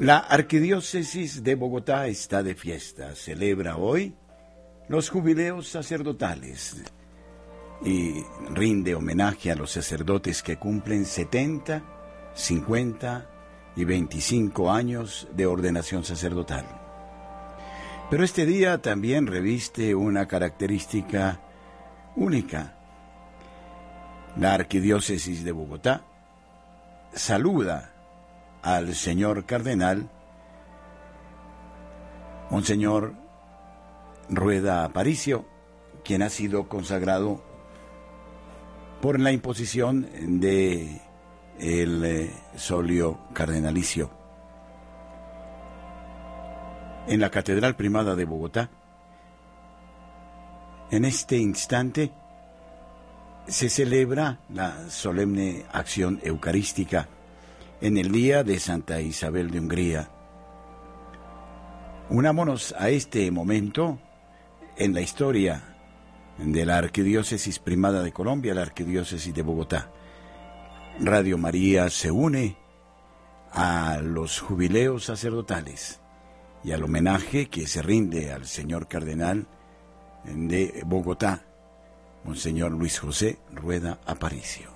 La Arquidiócesis de Bogotá está de fiesta. Celebra hoy los jubileos sacerdotales y rinde homenaje a los sacerdotes que cumplen 70, 50 y 25 años de ordenación sacerdotal. Pero este día también reviste una característica única. La Arquidiócesis de Bogotá saluda al señor cardenal, Monseñor Rueda Aparicio, quien ha sido consagrado por la imposición de el eh, solio cardenalicio. En la Catedral Primada de Bogotá, en este instante, se celebra la solemne acción eucarística en el día de Santa Isabel de Hungría. Unámonos a este momento en la historia de la Arquidiócesis Primada de Colombia, la Arquidiócesis de Bogotá. Radio María se une a los jubileos sacerdotales y al homenaje que se rinde al señor cardenal de Bogotá, Monseñor Luis José Rueda Aparicio.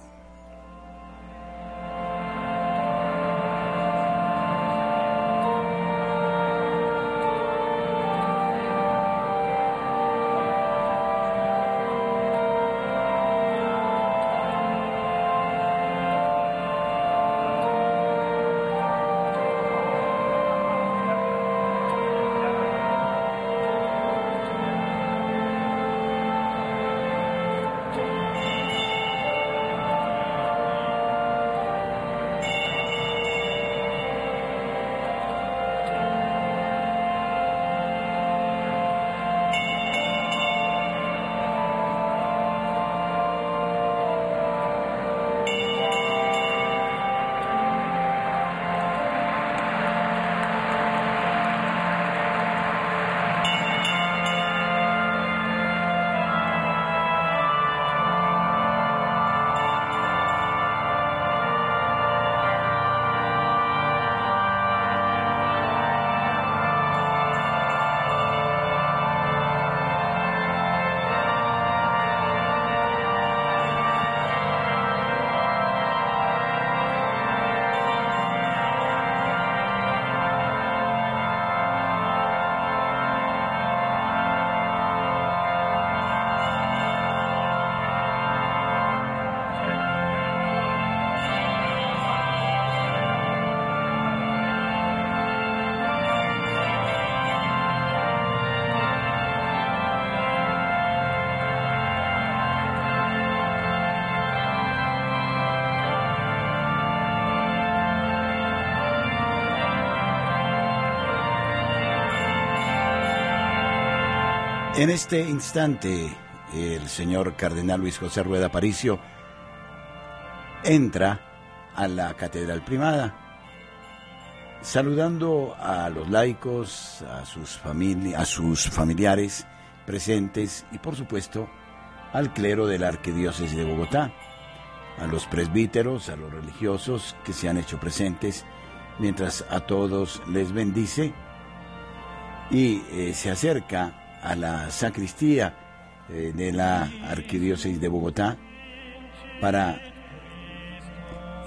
En este instante, el señor cardenal Luis José Rueda Aparicio entra a la catedral primada, saludando a los laicos, a sus, a sus familiares presentes y, por supuesto, al clero de la Arquidiócesis de Bogotá, a los presbíteros, a los religiosos que se han hecho presentes, mientras a todos les bendice y eh, se acerca a la sacristía eh, de la Arquidiócesis de Bogotá para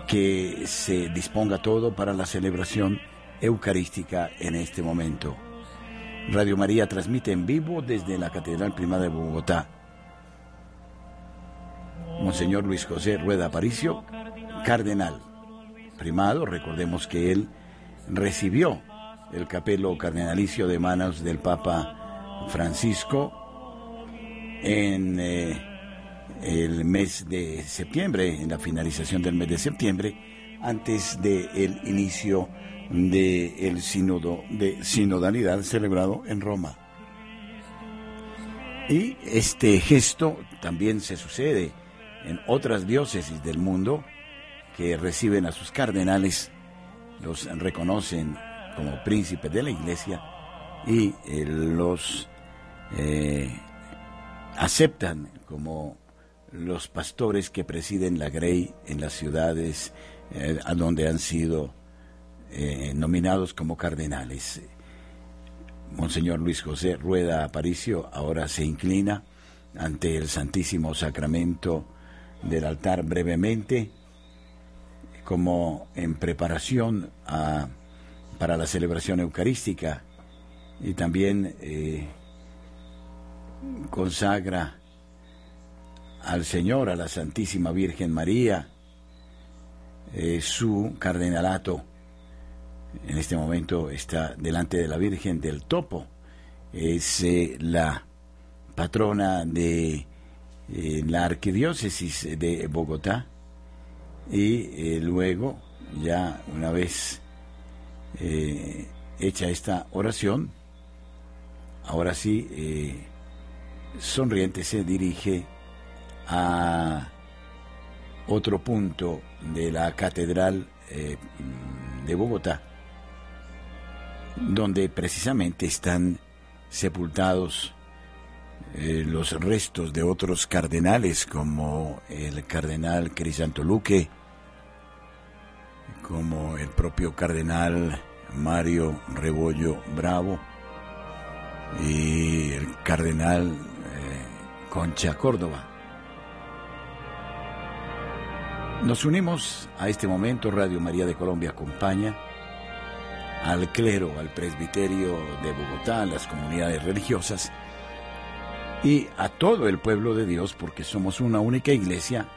que se disponga todo para la celebración eucarística en este momento. Radio María transmite en vivo desde la Catedral Primada de Bogotá. Monseñor Luis José Rueda Aparicio, cardenal primado, recordemos que él recibió el capelo cardenalicio de manos del Papa Francisco en eh, el mes de septiembre, en la finalización del mes de septiembre, antes del inicio del sínodo de sinodalidad celebrado en Roma. Y este gesto también se sucede en otras diócesis del mundo que reciben a sus cardenales, los reconocen como príncipes de la iglesia y eh, los eh, aceptan como los pastores que presiden la Grey en las ciudades eh, a donde han sido nominados como cardenales. Monseñor Luis José Rueda Aparicio ahora se inclina ante el Santísimo Sacramento del altar brevemente, como en preparación para la celebración eucarística y también eh, consagra al Señor, a la Santísima Virgen María, eh, su cardenalato. En este momento está delante de la Virgen del Topo. Es eh, la patrona de la arquidiócesis de Bogotá. Y luego, ya una vez hecha esta oración, ahora sí, sonriente se dirige a otro punto de la Catedral eh, de Bogotá, donde precisamente están sepultados eh, los restos de otros cardenales como el cardenal Crisanto Luque, como el propio cardenal Mario Rebollo Bravo y el cardenal eh, Concha Córdoba. Nos unimos a este momento, Radio María de Colombia acompaña al clero, al presbiterio de Bogotá, a las comunidades religiosas y a todo el pueblo de Dios, porque somos una única iglesia,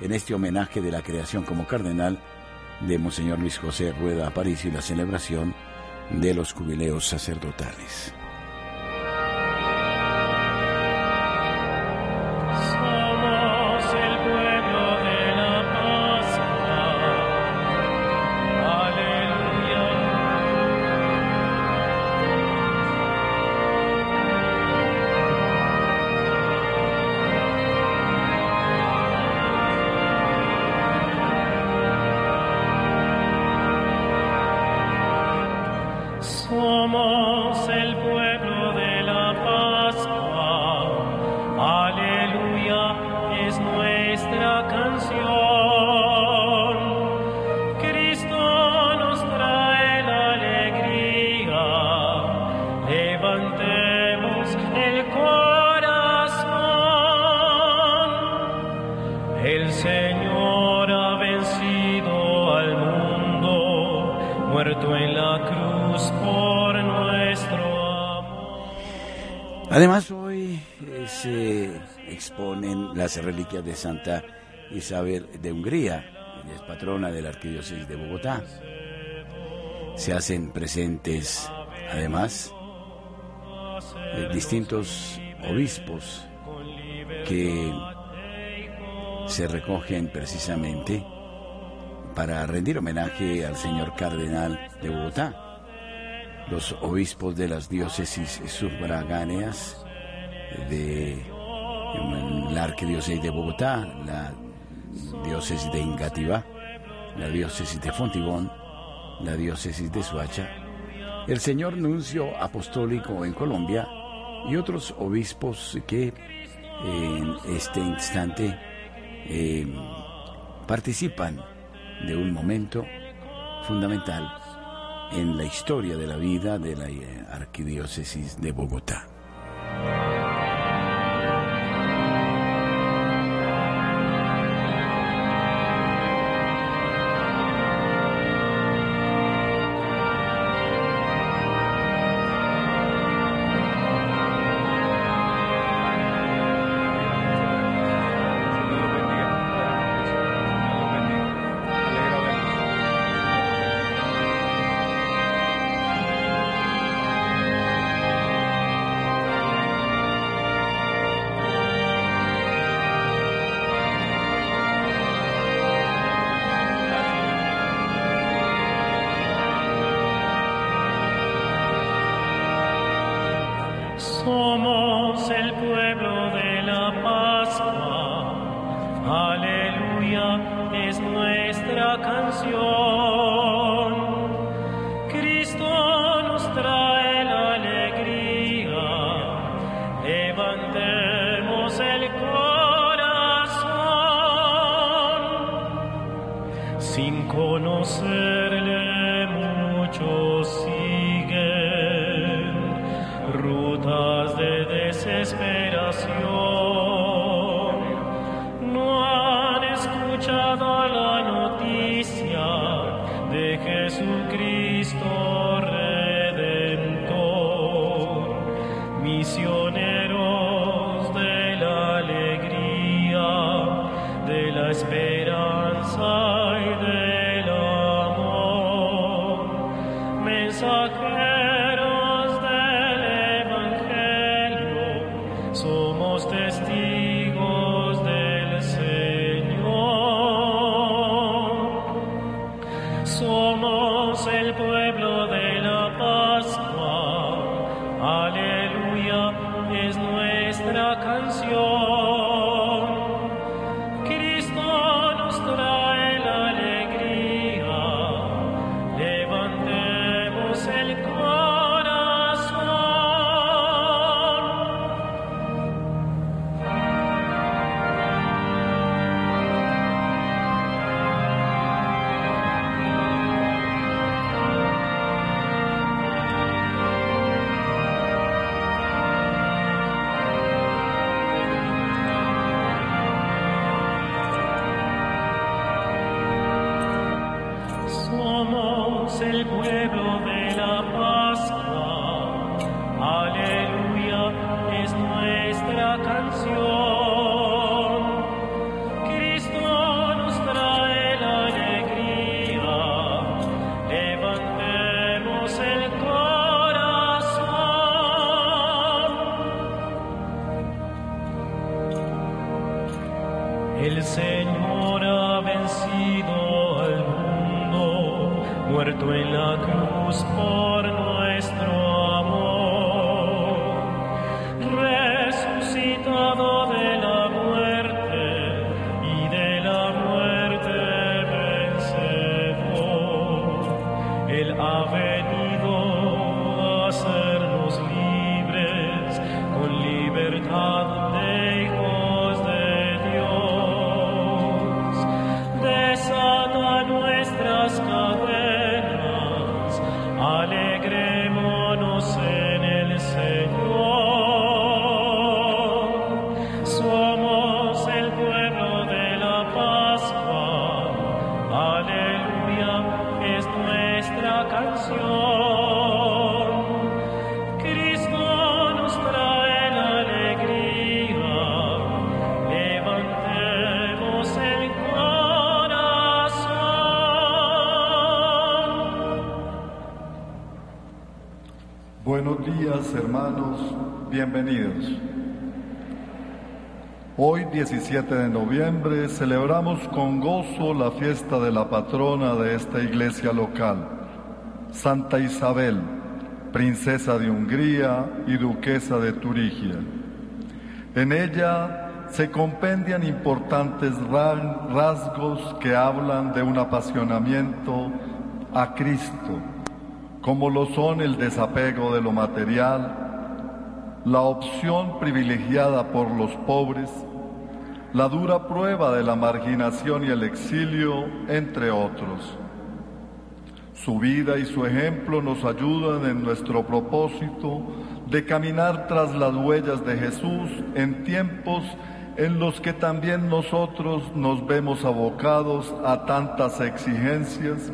en este homenaje de la creación como cardenal de Monseñor Luis José Rueda Aparicio y la celebración de los jubileos sacerdotales. Santa Isabel de Hungría, es patrona de la Arquidiócesis de Bogotá. Se hacen presentes, además, eh, distintos obispos que se recogen precisamente para rendir homenaje al señor cardenal de Bogotá los obispos de las diócesis sufragáneas de la arquidiócesis de Bogotá, la diócesis de Ingativá, la diócesis de Fontibón, la diócesis de Suacha, el señor nuncio apostólico en Colombia y otros obispos que en este instante eh, participan de un momento fundamental en la historia de la vida de la eh, Arquidiócesis de Bogotá. 17 de noviembre celebramos con gozo la fiesta de la patrona de esta iglesia local, Santa Isabel, princesa de Hungría y duquesa de Turigia. En ella se compendian importantes rasgos que hablan de un apasionamiento a Cristo como lo son el desapego de lo material, la opción privilegiada por los pobres, la dura prueba de la marginación y el exilio, entre otros. Su vida y su ejemplo nos ayudan en nuestro propósito de caminar tras las huellas de Jesús en tiempos en los que también nosotros nos vemos abocados a tantas exigencias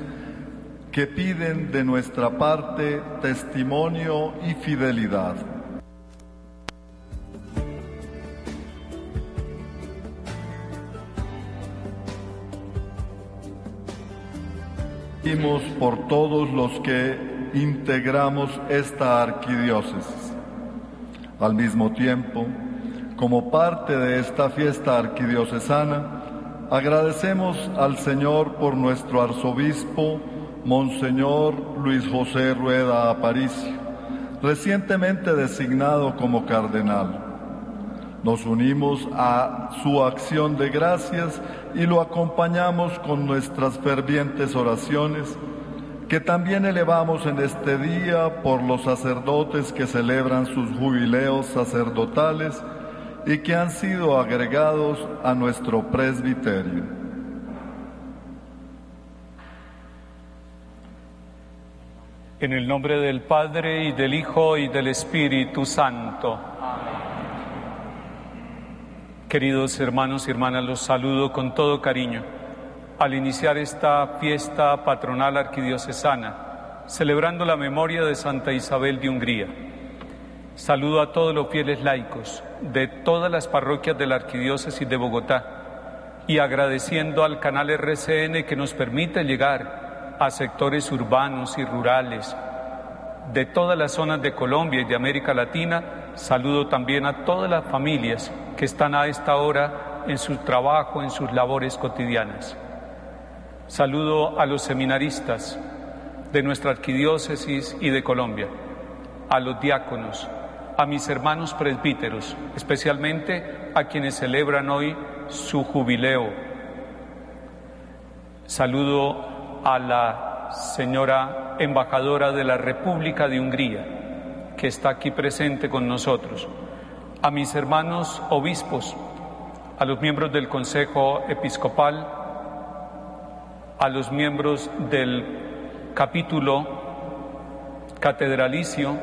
que piden de nuestra parte testimonio y fidelidad. Pedimos por todos los que integramos esta arquidiócesis. Al mismo tiempo, como parte de esta fiesta arquidiocesana, agradecemos al Señor por nuestro arzobispo, Monseñor Luis José Rueda Aparicio, recientemente designado como cardenal. Nos unimos a su acción de gracias y lo acompañamos con nuestras fervientes oraciones que también elevamos en este día por los sacerdotes que celebran sus jubileos sacerdotales y que han sido agregados a nuestro presbiterio. En el nombre del Padre y del Hijo y del Espíritu Santo. Amén. Queridos hermanos y hermanas, los saludo con todo cariño al iniciar esta fiesta patronal arquidiocesana, celebrando la memoria de Santa Isabel de Hungría. Saludo a todos los fieles laicos de todas las parroquias de la Arquidiócesis de Bogotá y agradeciendo al canal RCN que nos permite llegar a sectores urbanos y rurales de todas las zonas de Colombia y de América Latina. Saludo también a todas las familias que están a esta hora en su trabajo, en sus labores cotidianas. Saludo a los seminaristas de nuestra arquidiócesis y de Colombia, a los diáconos, a mis hermanos presbíteros, especialmente a quienes celebran hoy su jubileo. Saludo a la señora embajadora de la República de Hungría, que está aquí presente con nosotros, a mis hermanos obispos, a los miembros del Consejo Episcopal, a los miembros del capítulo catedralicio,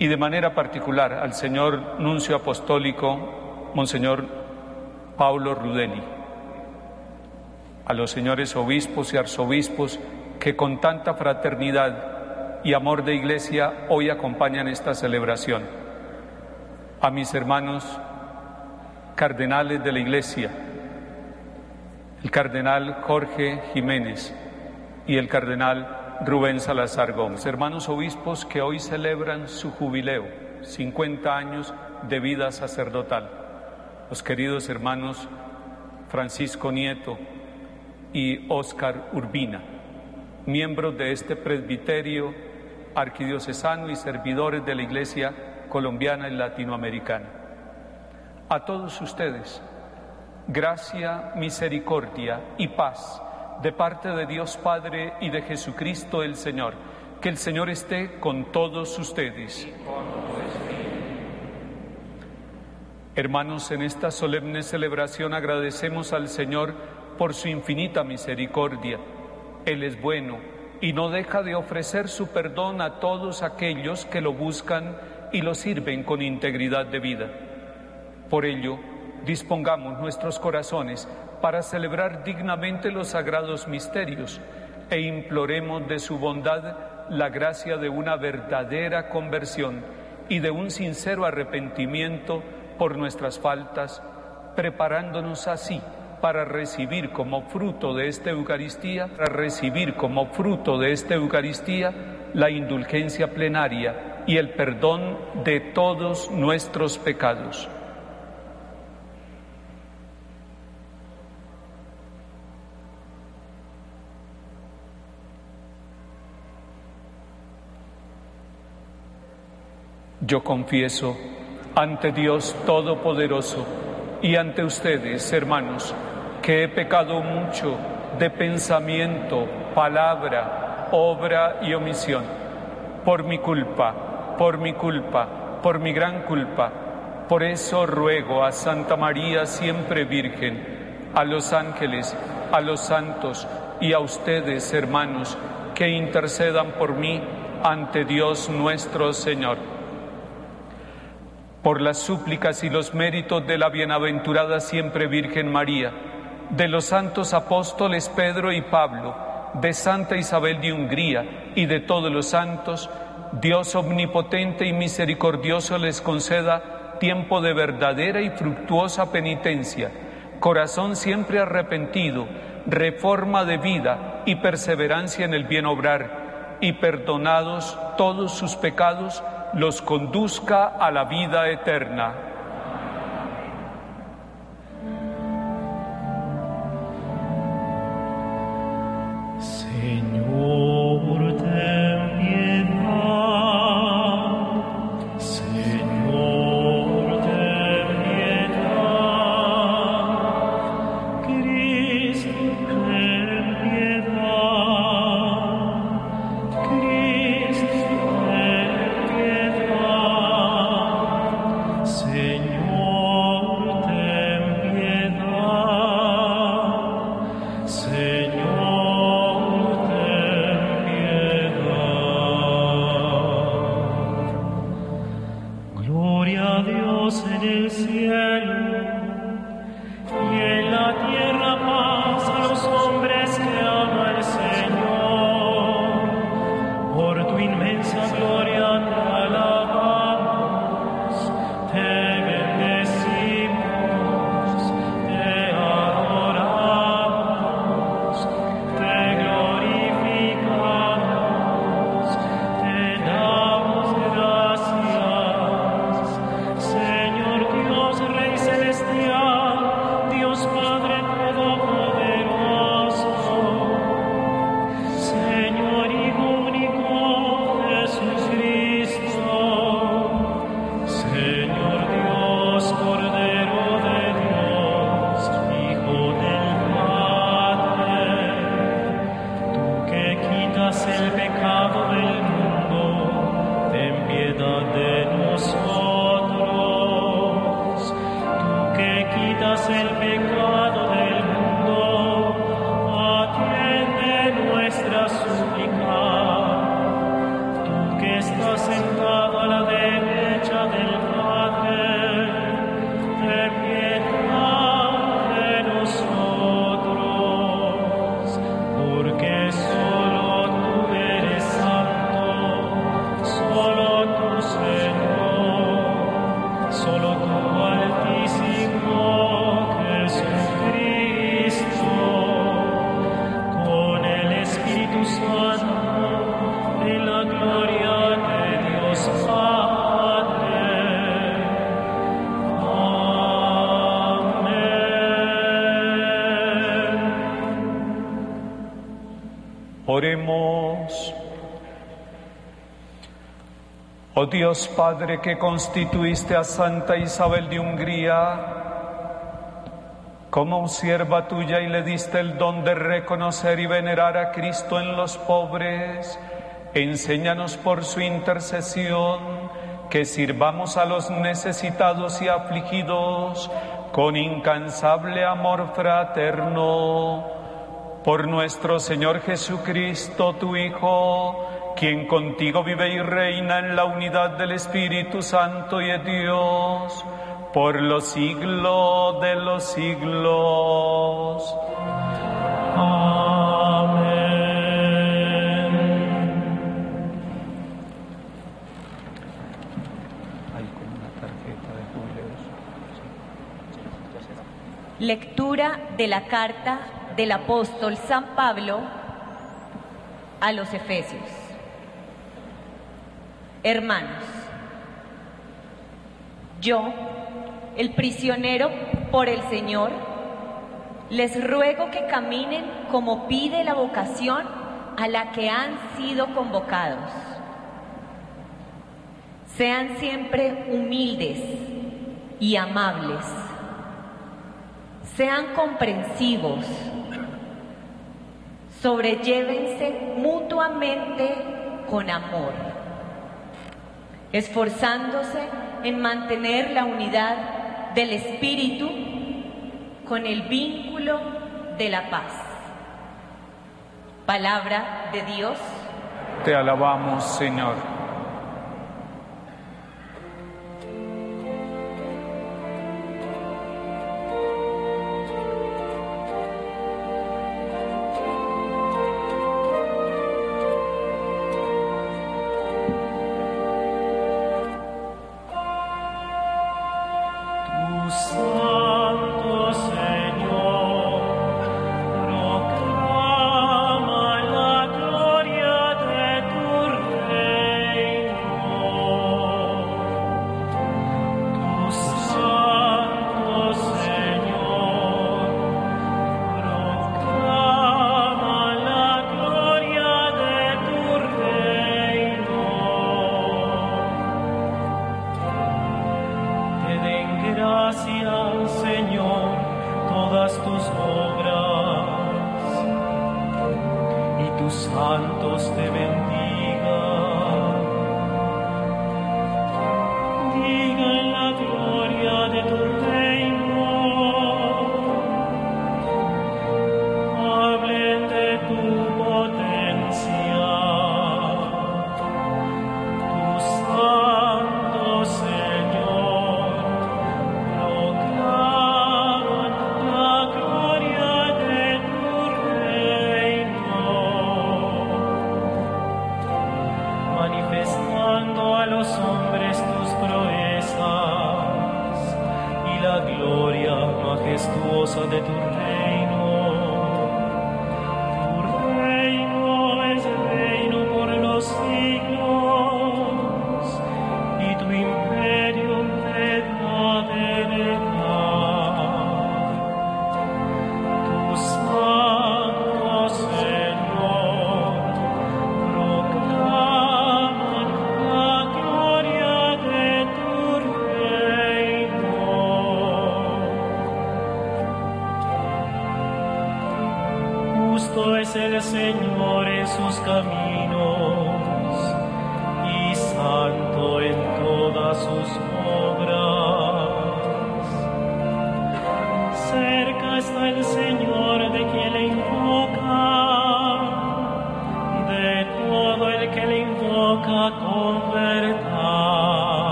y de manera particular al señor nuncio apostólico, Monseñor Paulo Rudeli, a los señores obispos y arzobispos que con tanta fraternidad y amor de iglesia hoy acompañan esta celebración, a mis hermanos cardenales de la iglesia, el cardenal Jorge Jiménez y el cardenal Rubén Salazar Gómez, hermanos obispos que hoy celebran su jubileo, 50 años de vida sacerdotal, los queridos hermanos Francisco Nieto y Óscar Urbina, miembros de este presbiterio arquidiocesano y servidores de la Iglesia colombiana y latinoamericana. A todos ustedes, gracia, misericordia y paz de parte de Dios Padre y de Jesucristo el Señor. Que el Señor esté con todos ustedes. Hermanos, en esta solemne celebración agradecemos al Señor por su infinita misericordia. Él es bueno y no deja de ofrecer su perdón a todos aquellos que lo buscan y lo sirven con integridad de vida. Por ello, dispongamos nuestros corazones para celebrar dignamente los sagrados misterios e imploremos de su bondad la gracia de una verdadera conversión y de un sincero arrepentimiento por nuestras faltas, preparándonos así para recibir como fruto de esta Eucaristía, para recibir como fruto de esta Eucaristía la indulgencia plenaria y el perdón de todos nuestros pecados. Yo confieso ante Dios Todopoderoso y ante ustedes, hermanos, que he pecado mucho de pensamiento, palabra, obra y omisión, por mi culpa, por mi culpa, por mi gran culpa. Por eso ruego a Santa María siempre Virgen, a los ángeles, a los santos y a ustedes, hermanos, que intercedan por mí ante Dios nuestro Señor por las súplicas y los méritos de la bienaventurada siempre Virgen María, de los santos apóstoles Pedro y Pablo, de Santa Isabel de Hungría y de todos los santos, Dios omnipotente y misericordioso les conceda tiempo de verdadera y fructuosa penitencia, corazón siempre arrepentido, reforma de vida y perseverancia en el bien obrar, y perdonados todos sus pecados, los conduzca a la vida eterna. Dios en el cielo. Dios Padre que constituiste a Santa Isabel de Hungría como sierva tuya y le diste el don de reconocer y venerar a Cristo en los pobres, enséñanos por su intercesión que sirvamos a los necesitados y afligidos con incansable amor fraterno. Por nuestro Señor Jesucristo, tu Hijo, quien contigo vive y reina en la unidad del Espíritu Santo y de Dios, por los siglos de los siglos. Amén. Lectura de la carta del apóstol San Pablo a los Efesios. Hermanos, yo, el prisionero por el Señor, les ruego que caminen como pide la vocación a la que han sido convocados. Sean siempre humildes y amables. Sean comprensivos. Sobrellévense mutuamente con amor esforzándose en mantener la unidad del espíritu con el vínculo de la paz. Palabra de Dios. Te alabamos, Señor.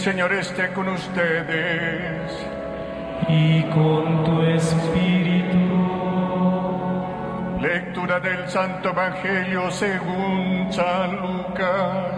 Señor esté con ustedes. y con tu espíritu. Lectura del Santo Evangelio según San Lucas.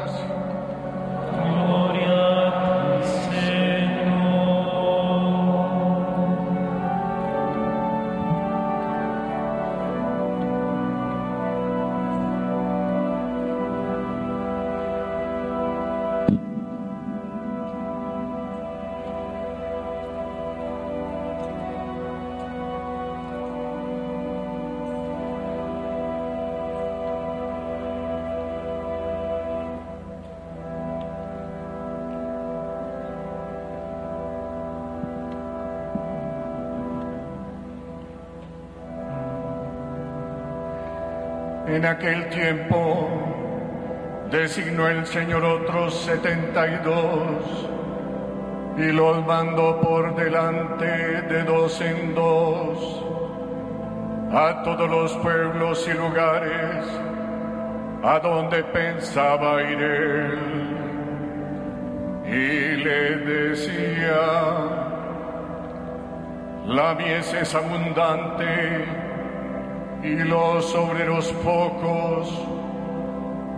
En aquel tiempo designó el Señor otros setenta y dos y los mandó por delante de dos en dos a todos los pueblos y lugares a donde pensaba ir él. Y le decía, la mies es abundante y los obreros pocos.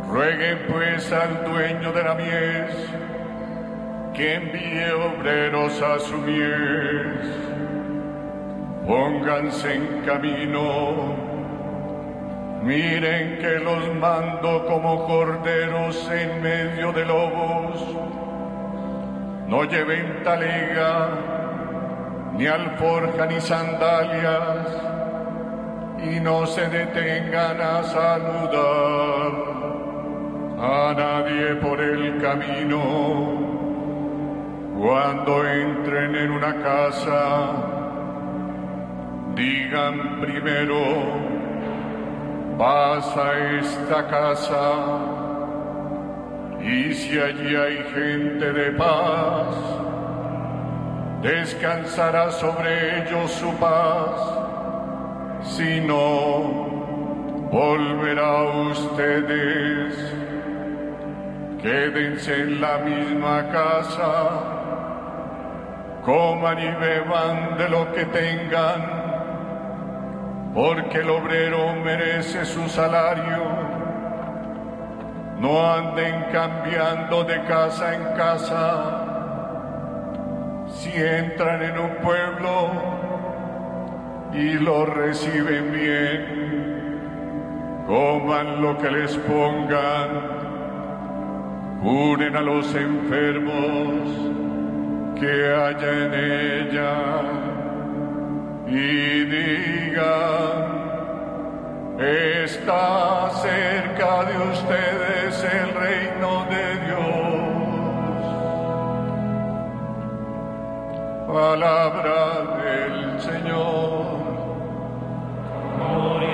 Rueguen pues al dueño de la mies que envíe obreros a su mies. Pónganse en camino. Miren que los mando como corderos en medio de lobos. No lleven talega, ni alforja, ni sandalias y no se detengan a saludar a nadie por el camino. Cuando entren en una casa, digan primero, paz a esta casa, y si allí hay gente de paz, descansará sobre ellos su paz si no, volverá a ustedes. Quédense en la misma casa, coman y beban de lo que tengan, porque el obrero merece su salario. No anden cambiando de casa en casa. Si entran en un pueblo y lo reciben bien, coman lo que les pongan curen a los enfermos que haya en ella y digan, está cerca de ustedes el reino de Dios. Palabra del Señor. Gloria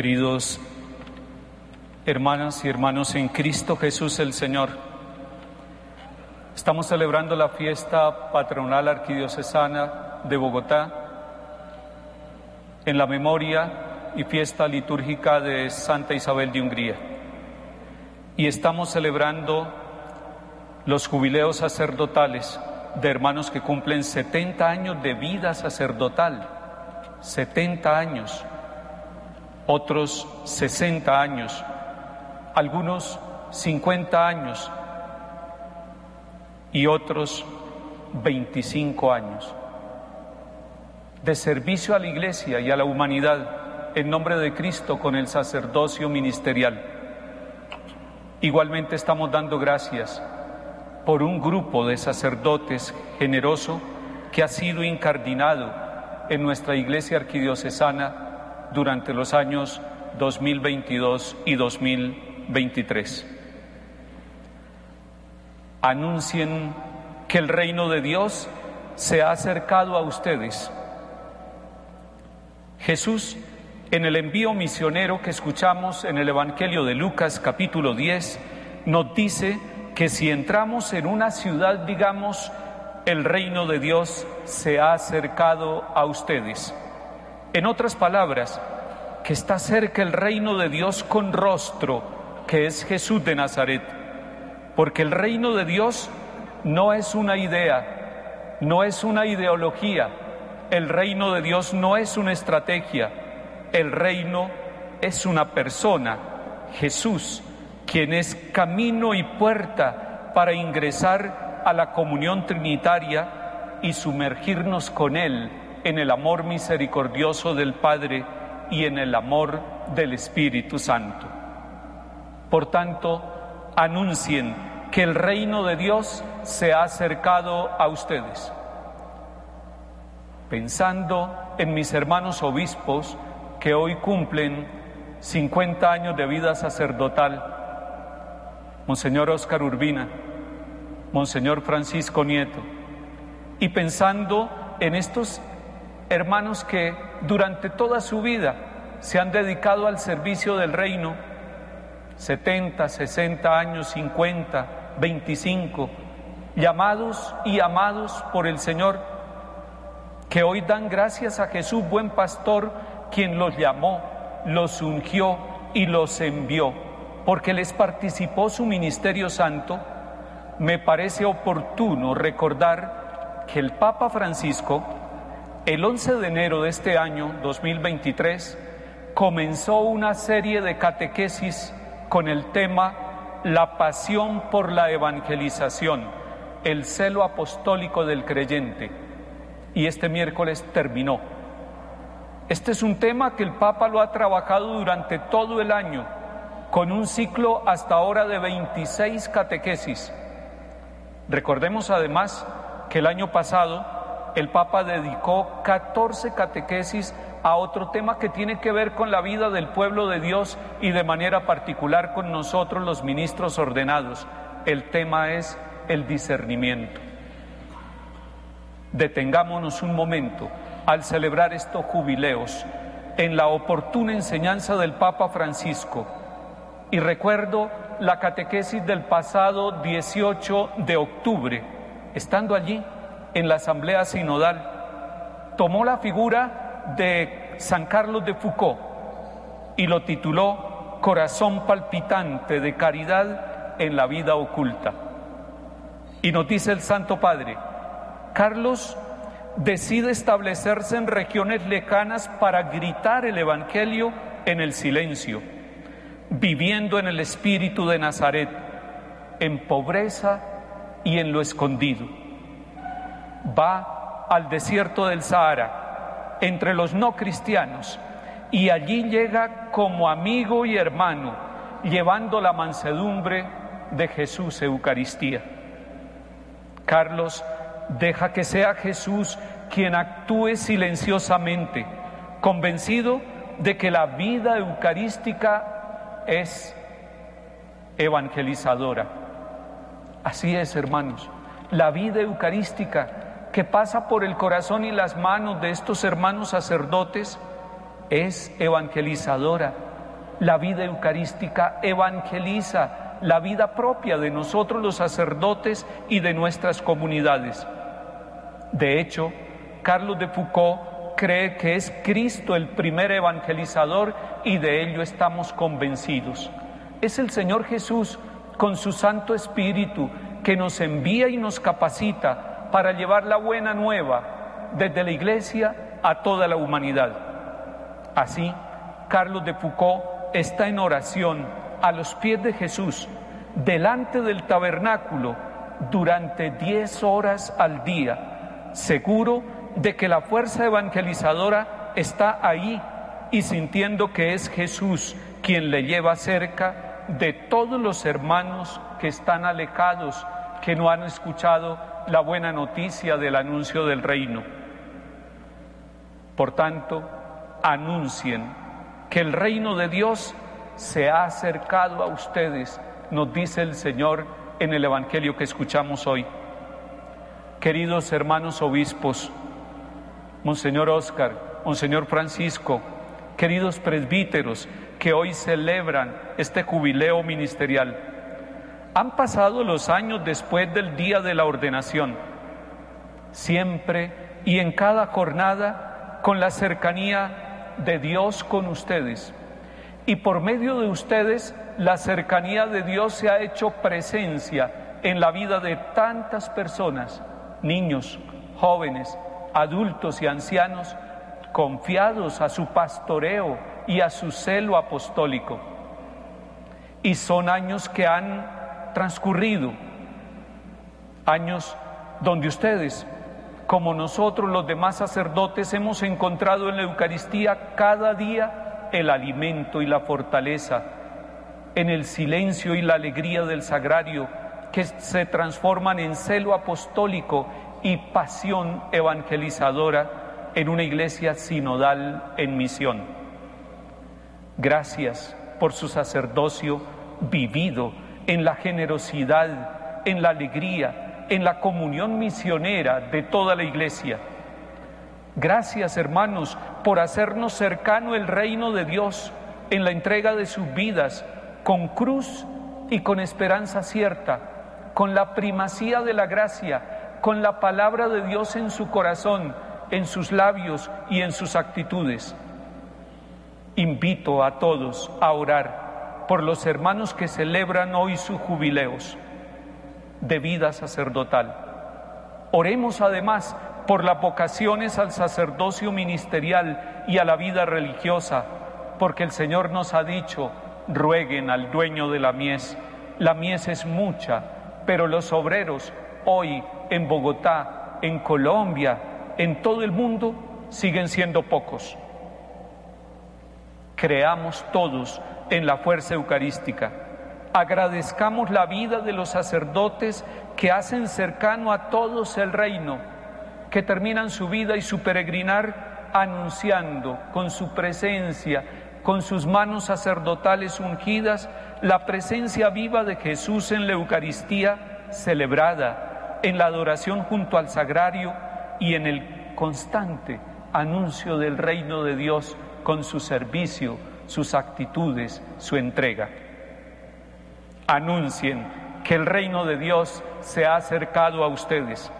Queridos hermanas y hermanos en Cristo Jesús el Señor, estamos celebrando la fiesta patronal arquidiocesana de Bogotá en la memoria y fiesta litúrgica de Santa Isabel de Hungría. Y estamos celebrando los jubileos sacerdotales de hermanos que cumplen 70 años de vida sacerdotal, 70 años otros 60 años, algunos 50 años y otros 25 años de servicio a la Iglesia y a la humanidad en nombre de Cristo con el sacerdocio ministerial. Igualmente estamos dando gracias por un grupo de sacerdotes generoso que ha sido incardinado en nuestra Iglesia arquidiocesana durante los años 2022 y 2023. Anuncien que el reino de Dios se ha acercado a ustedes. Jesús, en el envío misionero que escuchamos en el Evangelio de Lucas capítulo 10, nos dice que si entramos en una ciudad, digamos, el reino de Dios se ha acercado a ustedes. En otras palabras, que está cerca el reino de Dios con rostro, que es Jesús de Nazaret. Porque el reino de Dios no es una idea, no es una ideología, el reino de Dios no es una estrategia, el reino es una persona, Jesús, quien es camino y puerta para ingresar a la comunión trinitaria y sumergirnos con Él en el amor misericordioso del Padre y en el amor del Espíritu Santo. Por tanto, anuncien que el reino de Dios se ha acercado a ustedes. Pensando en mis hermanos obispos que hoy cumplen 50 años de vida sacerdotal, Monseñor Oscar Urbina, Monseñor Francisco Nieto, y pensando en estos hermanos que durante toda su vida se han dedicado al servicio del reino, 70, 60 años, 50, 25, llamados y amados por el Señor, que hoy dan gracias a Jesús, buen pastor, quien los llamó, los ungió y los envió, porque les participó su ministerio santo, me parece oportuno recordar que el Papa Francisco, el 11 de enero de este año 2023 comenzó una serie de catequesis con el tema la pasión por la evangelización, el celo apostólico del creyente. Y este miércoles terminó. Este es un tema que el Papa lo ha trabajado durante todo el año, con un ciclo hasta ahora de 26 catequesis. Recordemos además que el año pasado el Papa dedicó 14 catequesis a otro tema que tiene que ver con la vida del pueblo de Dios y de manera particular con nosotros los ministros ordenados. El tema es el discernimiento. Detengámonos un momento al celebrar estos jubileos en la oportuna enseñanza del Papa Francisco y recuerdo la catequesis del pasado 18 de octubre, estando allí en la Asamblea Sinodal, tomó la figura de San Carlos de Foucault y lo tituló Corazón palpitante de caridad en la vida oculta. Y nos dice el Santo Padre, Carlos decide establecerse en regiones lejanas para gritar el Evangelio en el silencio, viviendo en el espíritu de Nazaret, en pobreza y en lo escondido va al desierto del Sahara entre los no cristianos y allí llega como amigo y hermano, llevando la mansedumbre de Jesús Eucaristía. Carlos deja que sea Jesús quien actúe silenciosamente, convencido de que la vida eucarística es evangelizadora. Así es, hermanos, la vida eucarística que pasa por el corazón y las manos de estos hermanos sacerdotes es evangelizadora. La vida eucarística evangeliza la vida propia de nosotros los sacerdotes y de nuestras comunidades. De hecho, Carlos de Foucault cree que es Cristo el primer evangelizador y de ello estamos convencidos. Es el Señor Jesús con su Santo Espíritu que nos envía y nos capacita para llevar la buena nueva desde la iglesia a toda la humanidad. Así, Carlos de Foucault está en oración a los pies de Jesús, delante del tabernáculo, durante diez horas al día, seguro de que la fuerza evangelizadora está ahí y sintiendo que es Jesús quien le lleva cerca de todos los hermanos que están alejados, que no han escuchado la buena noticia del anuncio del reino. Por tanto, anuncien que el reino de Dios se ha acercado a ustedes, nos dice el Señor en el Evangelio que escuchamos hoy. Queridos hermanos obispos, Monseñor Oscar, Monseñor Francisco, queridos presbíteros que hoy celebran este jubileo ministerial, han pasado los años después del día de la ordenación, siempre y en cada jornada con la cercanía de Dios con ustedes. Y por medio de ustedes, la cercanía de Dios se ha hecho presencia en la vida de tantas personas, niños, jóvenes, adultos y ancianos, confiados a su pastoreo y a su celo apostólico. Y son años que han transcurrido, años donde ustedes, como nosotros los demás sacerdotes, hemos encontrado en la Eucaristía cada día el alimento y la fortaleza, en el silencio y la alegría del sagrario, que se transforman en celo apostólico y pasión evangelizadora en una iglesia sinodal en misión. Gracias por su sacerdocio vivido en la generosidad, en la alegría, en la comunión misionera de toda la iglesia. Gracias hermanos por hacernos cercano el reino de Dios en la entrega de sus vidas con cruz y con esperanza cierta, con la primacía de la gracia, con la palabra de Dios en su corazón, en sus labios y en sus actitudes. Invito a todos a orar por los hermanos que celebran hoy sus jubileos de vida sacerdotal. Oremos además por las vocaciones al sacerdocio ministerial y a la vida religiosa, porque el Señor nos ha dicho, rueguen al dueño de la mies la mies es mucha, pero los obreros hoy en Bogotá, en Colombia, en todo el mundo, siguen siendo pocos. Creamos todos en la fuerza eucarística. Agradezcamos la vida de los sacerdotes que hacen cercano a todos el reino, que terminan su vida y su peregrinar anunciando con su presencia, con sus manos sacerdotales ungidas, la presencia viva de Jesús en la Eucaristía celebrada, en la adoración junto al sagrario y en el constante anuncio del reino de Dios con su servicio, sus actitudes, su entrega. Anuncien que el reino de Dios se ha acercado a ustedes.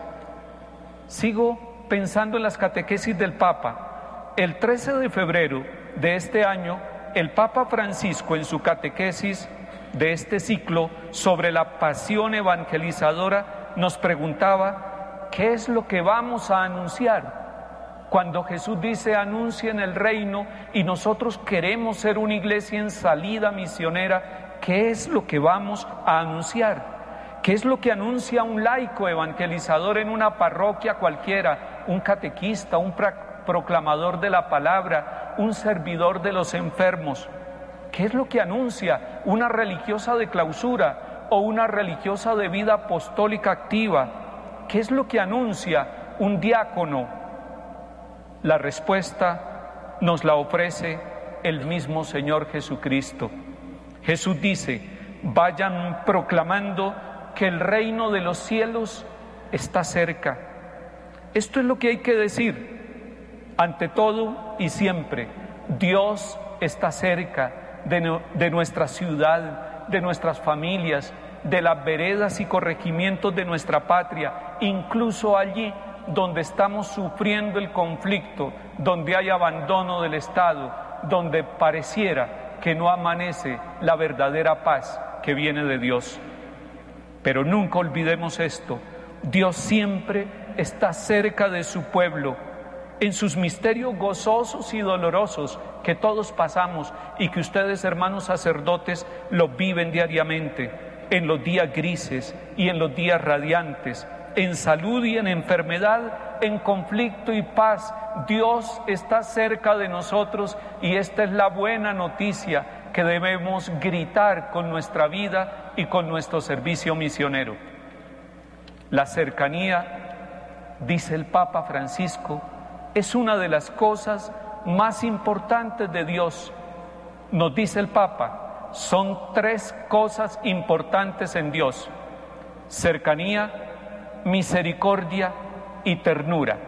Sigo pensando en las catequesis del Papa. El 13 de febrero de este año, el Papa Francisco en su catequesis de este ciclo sobre la pasión evangelizadora nos preguntaba, ¿qué es lo que vamos a anunciar? Cuando Jesús dice anuncien el reino y nosotros queremos ser una iglesia en salida misionera, ¿qué es lo que vamos a anunciar? ¿Qué es lo que anuncia un laico evangelizador en una parroquia cualquiera, un catequista, un proclamador de la palabra, un servidor de los enfermos? ¿Qué es lo que anuncia una religiosa de clausura o una religiosa de vida apostólica activa? ¿Qué es lo que anuncia un diácono la respuesta nos la ofrece el mismo Señor Jesucristo. Jesús dice, vayan proclamando que el reino de los cielos está cerca. Esto es lo que hay que decir. Ante todo y siempre, Dios está cerca de, nuestra ciudad, de nuestras familias, de las veredas y corregimientos de nuestra patria, incluso allí donde estamos sufriendo el conflicto, donde hay abandono del Estado, donde pareciera que no amanece la verdadera paz que viene de Dios. Pero nunca olvidemos esto, Dios siempre está cerca de su pueblo, en sus misterios gozosos y dolorosos que todos pasamos y que ustedes, hermanos sacerdotes, lo viven diariamente, en los días grises y en los días radiantes, en salud y en enfermedad, en conflicto y paz. Dios está cerca de nosotros y esta es la buena noticia que debemos gritar con nuestra vida y con nuestro servicio misionero. La cercanía, dice el Papa Francisco, es una de las cosas más importantes de Dios. Nos dice el Papa, son tres cosas importantes en Dios. Cercanía, misericordia y ternura.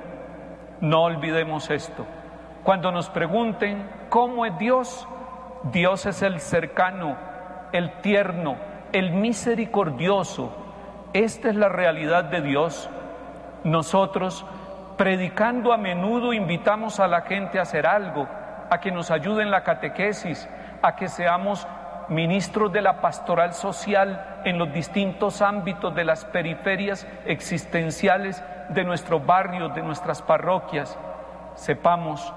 No olvidemos esto. Cuando nos pregunten cómo es Dios, Dios es el cercano, el tierno, el misericordioso. Esta es la realidad de Dios. Nosotros, predicando a menudo, invitamos a la gente a hacer algo, a que nos ayude en la catequesis, a que seamos ministros de la pastoral social en los distintos ámbitos de las periferias existenciales de nuestros barrios, de nuestras parroquias, sepamos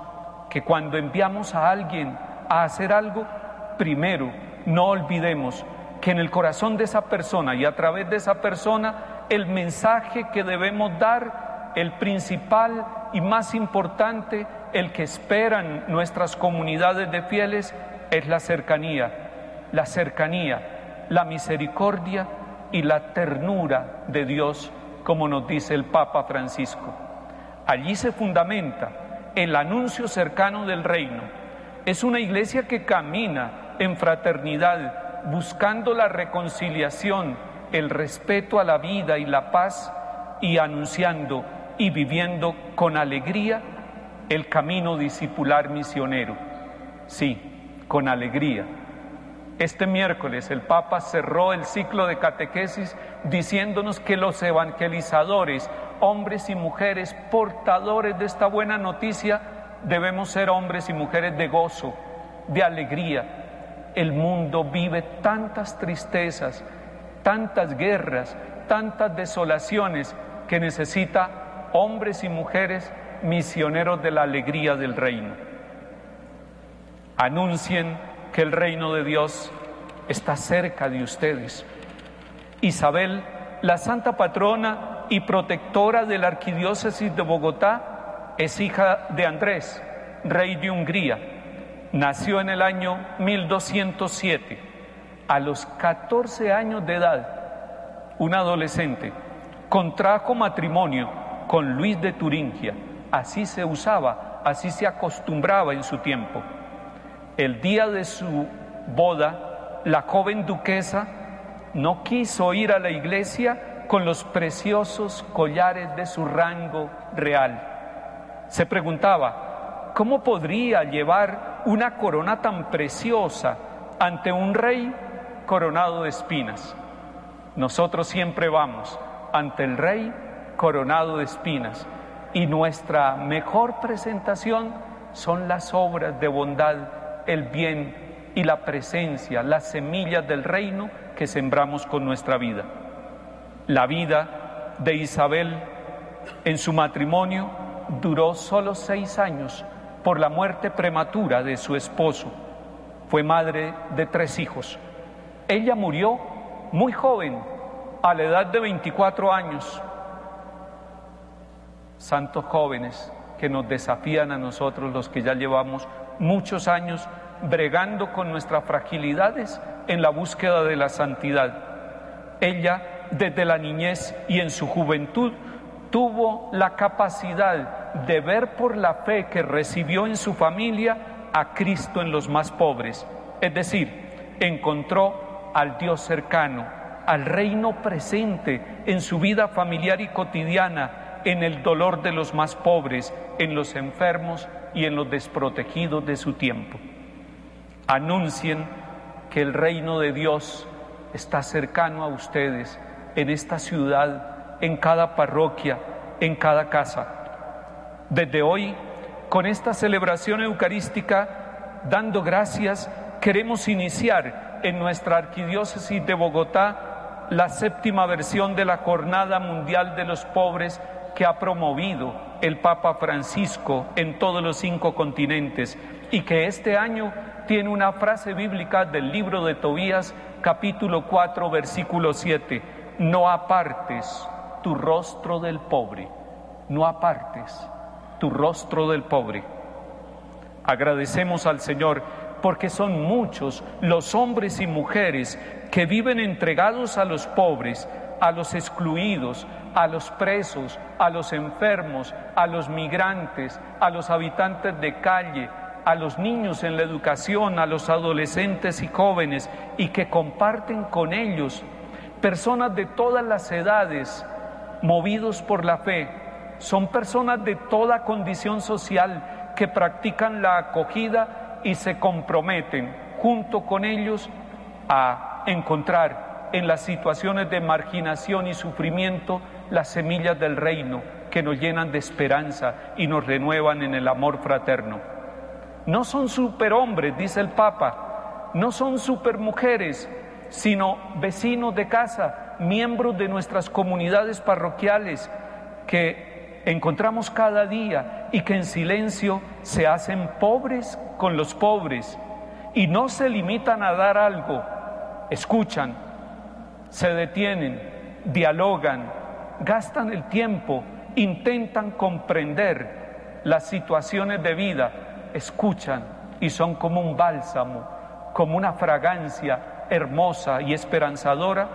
que cuando enviamos a alguien a hacer algo, primero no olvidemos que en el corazón de esa persona y a través de esa persona el mensaje que debemos dar, el principal y más importante, el que esperan nuestras comunidades de fieles, es la cercanía la cercanía, la misericordia y la ternura de Dios, como nos dice el Papa Francisco. Allí se fundamenta el anuncio cercano del reino. Es una iglesia que camina en fraternidad, buscando la reconciliación, el respeto a la vida y la paz y anunciando y viviendo con alegría el camino discipular misionero. Sí, con alegría este miércoles el Papa cerró el ciclo de catequesis diciéndonos que los evangelizadores, hombres y mujeres portadores de esta buena noticia, debemos ser hombres y mujeres de gozo, de alegría. El mundo vive tantas tristezas, tantas guerras, tantas desolaciones que necesita hombres y mujeres misioneros de la alegría del reino. Anuncien que el reino de Dios está cerca de ustedes. Isabel, la santa patrona y protectora de la arquidiócesis de Bogotá, es hija de Andrés, rey de Hungría. Nació en el año 1207. A los 14 años de edad, un adolescente contrajo matrimonio con Luis de Turingia. Así se usaba, así se acostumbraba en su tiempo. El día de su boda, la joven duquesa no quiso ir a la iglesia con los preciosos collares de su rango real. Se preguntaba, ¿cómo podría llevar una corona tan preciosa ante un rey coronado de espinas? Nosotros siempre vamos ante el rey coronado de espinas y nuestra mejor presentación son las obras de bondad, el bien y la presencia, las semillas del reino que sembramos con nuestra vida. La vida de Isabel en su matrimonio duró solo seis años por la muerte prematura de su esposo. Fue madre de tres hijos. Ella murió muy joven, a la edad de 24 años. Santos jóvenes que nos desafían a nosotros los que ya llevamos muchos años bregando con nuestras fragilidades en la búsqueda de la santidad. Ella, desde la niñez y en su juventud, tuvo la capacidad de ver por la fe que recibió en su familia a Cristo en los más pobres. Es decir, encontró al Dios cercano, al reino presente en su vida familiar y cotidiana, en el dolor de los más pobres, en los enfermos y en los desprotegidos de su tiempo. Anuncien que el reino de Dios está cercano a ustedes en esta ciudad, en cada parroquia, en cada casa. Desde hoy, con esta celebración eucarística, dando gracias, queremos iniciar en nuestra arquidiócesis de Bogotá la séptima versión de la Jornada Mundial de los Pobres que ha promovido el Papa Francisco en todos los cinco continentes y que este año tiene una frase bíblica del libro de Tobías, capítulo 4, versículo 7. No apartes tu rostro del pobre, no apartes tu rostro del pobre. Agradecemos al Señor porque son muchos los hombres y mujeres que viven entregados a los pobres, a los excluidos, a los presos, a los enfermos, a los migrantes, a los habitantes de calle, a los niños en la educación, a los adolescentes y jóvenes, y que comparten con ellos personas de todas las edades, movidos por la fe. Son personas de toda condición social que practican la acogida y se comprometen junto con ellos a encontrar en las situaciones de marginación y sufrimiento las semillas del reino que nos llenan de esperanza y nos renuevan en el amor fraterno. No son superhombres, dice el Papa, no son supermujeres, sino vecinos de casa, miembros de nuestras comunidades parroquiales que encontramos cada día y que en silencio se hacen pobres con los pobres y no se limitan a dar algo, escuchan, se detienen, dialogan, gastan el tiempo, intentan comprender las situaciones de vida, escuchan y son como un bálsamo, como una fragancia hermosa y esperanzadora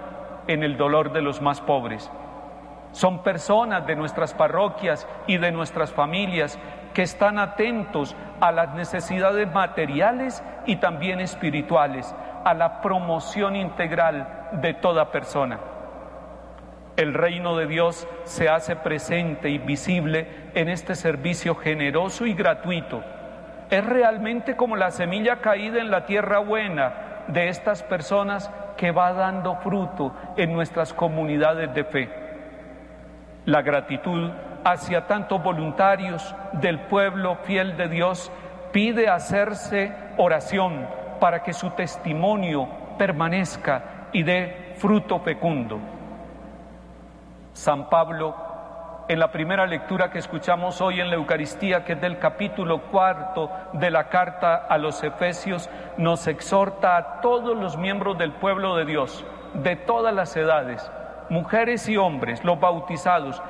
en el dolor de los más pobres. Son personas de nuestras parroquias y de nuestras familias que están atentos a las necesidades materiales y también espirituales, a la promoción integral de toda persona. El reino de Dios se hace presente y visible en este servicio generoso y gratuito. Es realmente como la semilla caída en la tierra buena de estas personas que va dando fruto en nuestras comunidades de fe. La gratitud hacia tantos voluntarios del pueblo fiel de Dios pide hacerse oración para que su testimonio permanezca y dé fruto fecundo. San Pablo, en la primera lectura que escuchamos hoy en la Eucaristía, que es del capítulo cuarto de la carta a los Efesios, nos exhorta a todos los miembros del pueblo de Dios, de todas las edades, mujeres y hombres, los bautizados.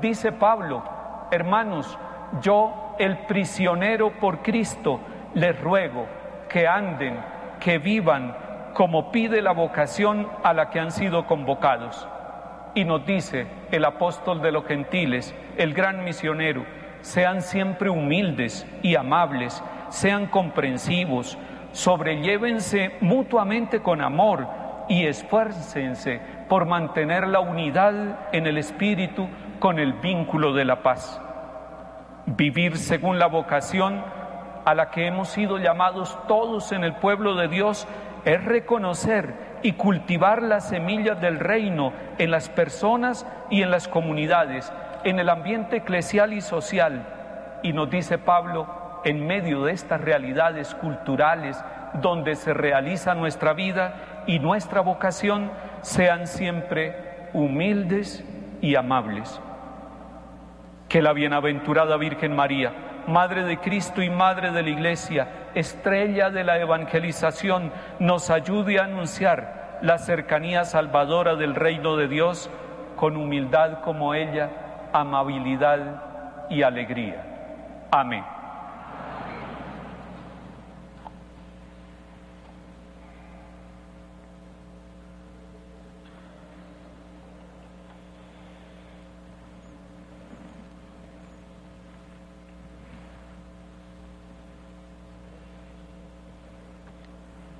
Dice Pablo, hermanos, yo, el prisionero por Cristo, les ruego que anden, que vivan como pide la vocación a la que han sido convocados. Y nos dice el apóstol de los gentiles, el gran misionero, sean siempre humildes y amables, sean comprensivos, sobrellévense mutuamente con amor y esfuércense por mantener la unidad en el espíritu con el vínculo de la paz. Vivir según la vocación a la que hemos sido llamados todos en el pueblo de Dios es reconocer y cultivar las semillas del reino en las personas y en las comunidades, en el ambiente eclesial y social. Y nos dice Pablo, en medio de estas realidades culturales donde se realiza nuestra vida y nuestra vocación, sean siempre humildes y amables. Que la bienaventurada Virgen María, Madre de Cristo y Madre de la Iglesia, estrella de la evangelización, nos ayude a anunciar la cercanía salvadora del reino de Dios con humildad como ella, amabilidad y alegría. Amén.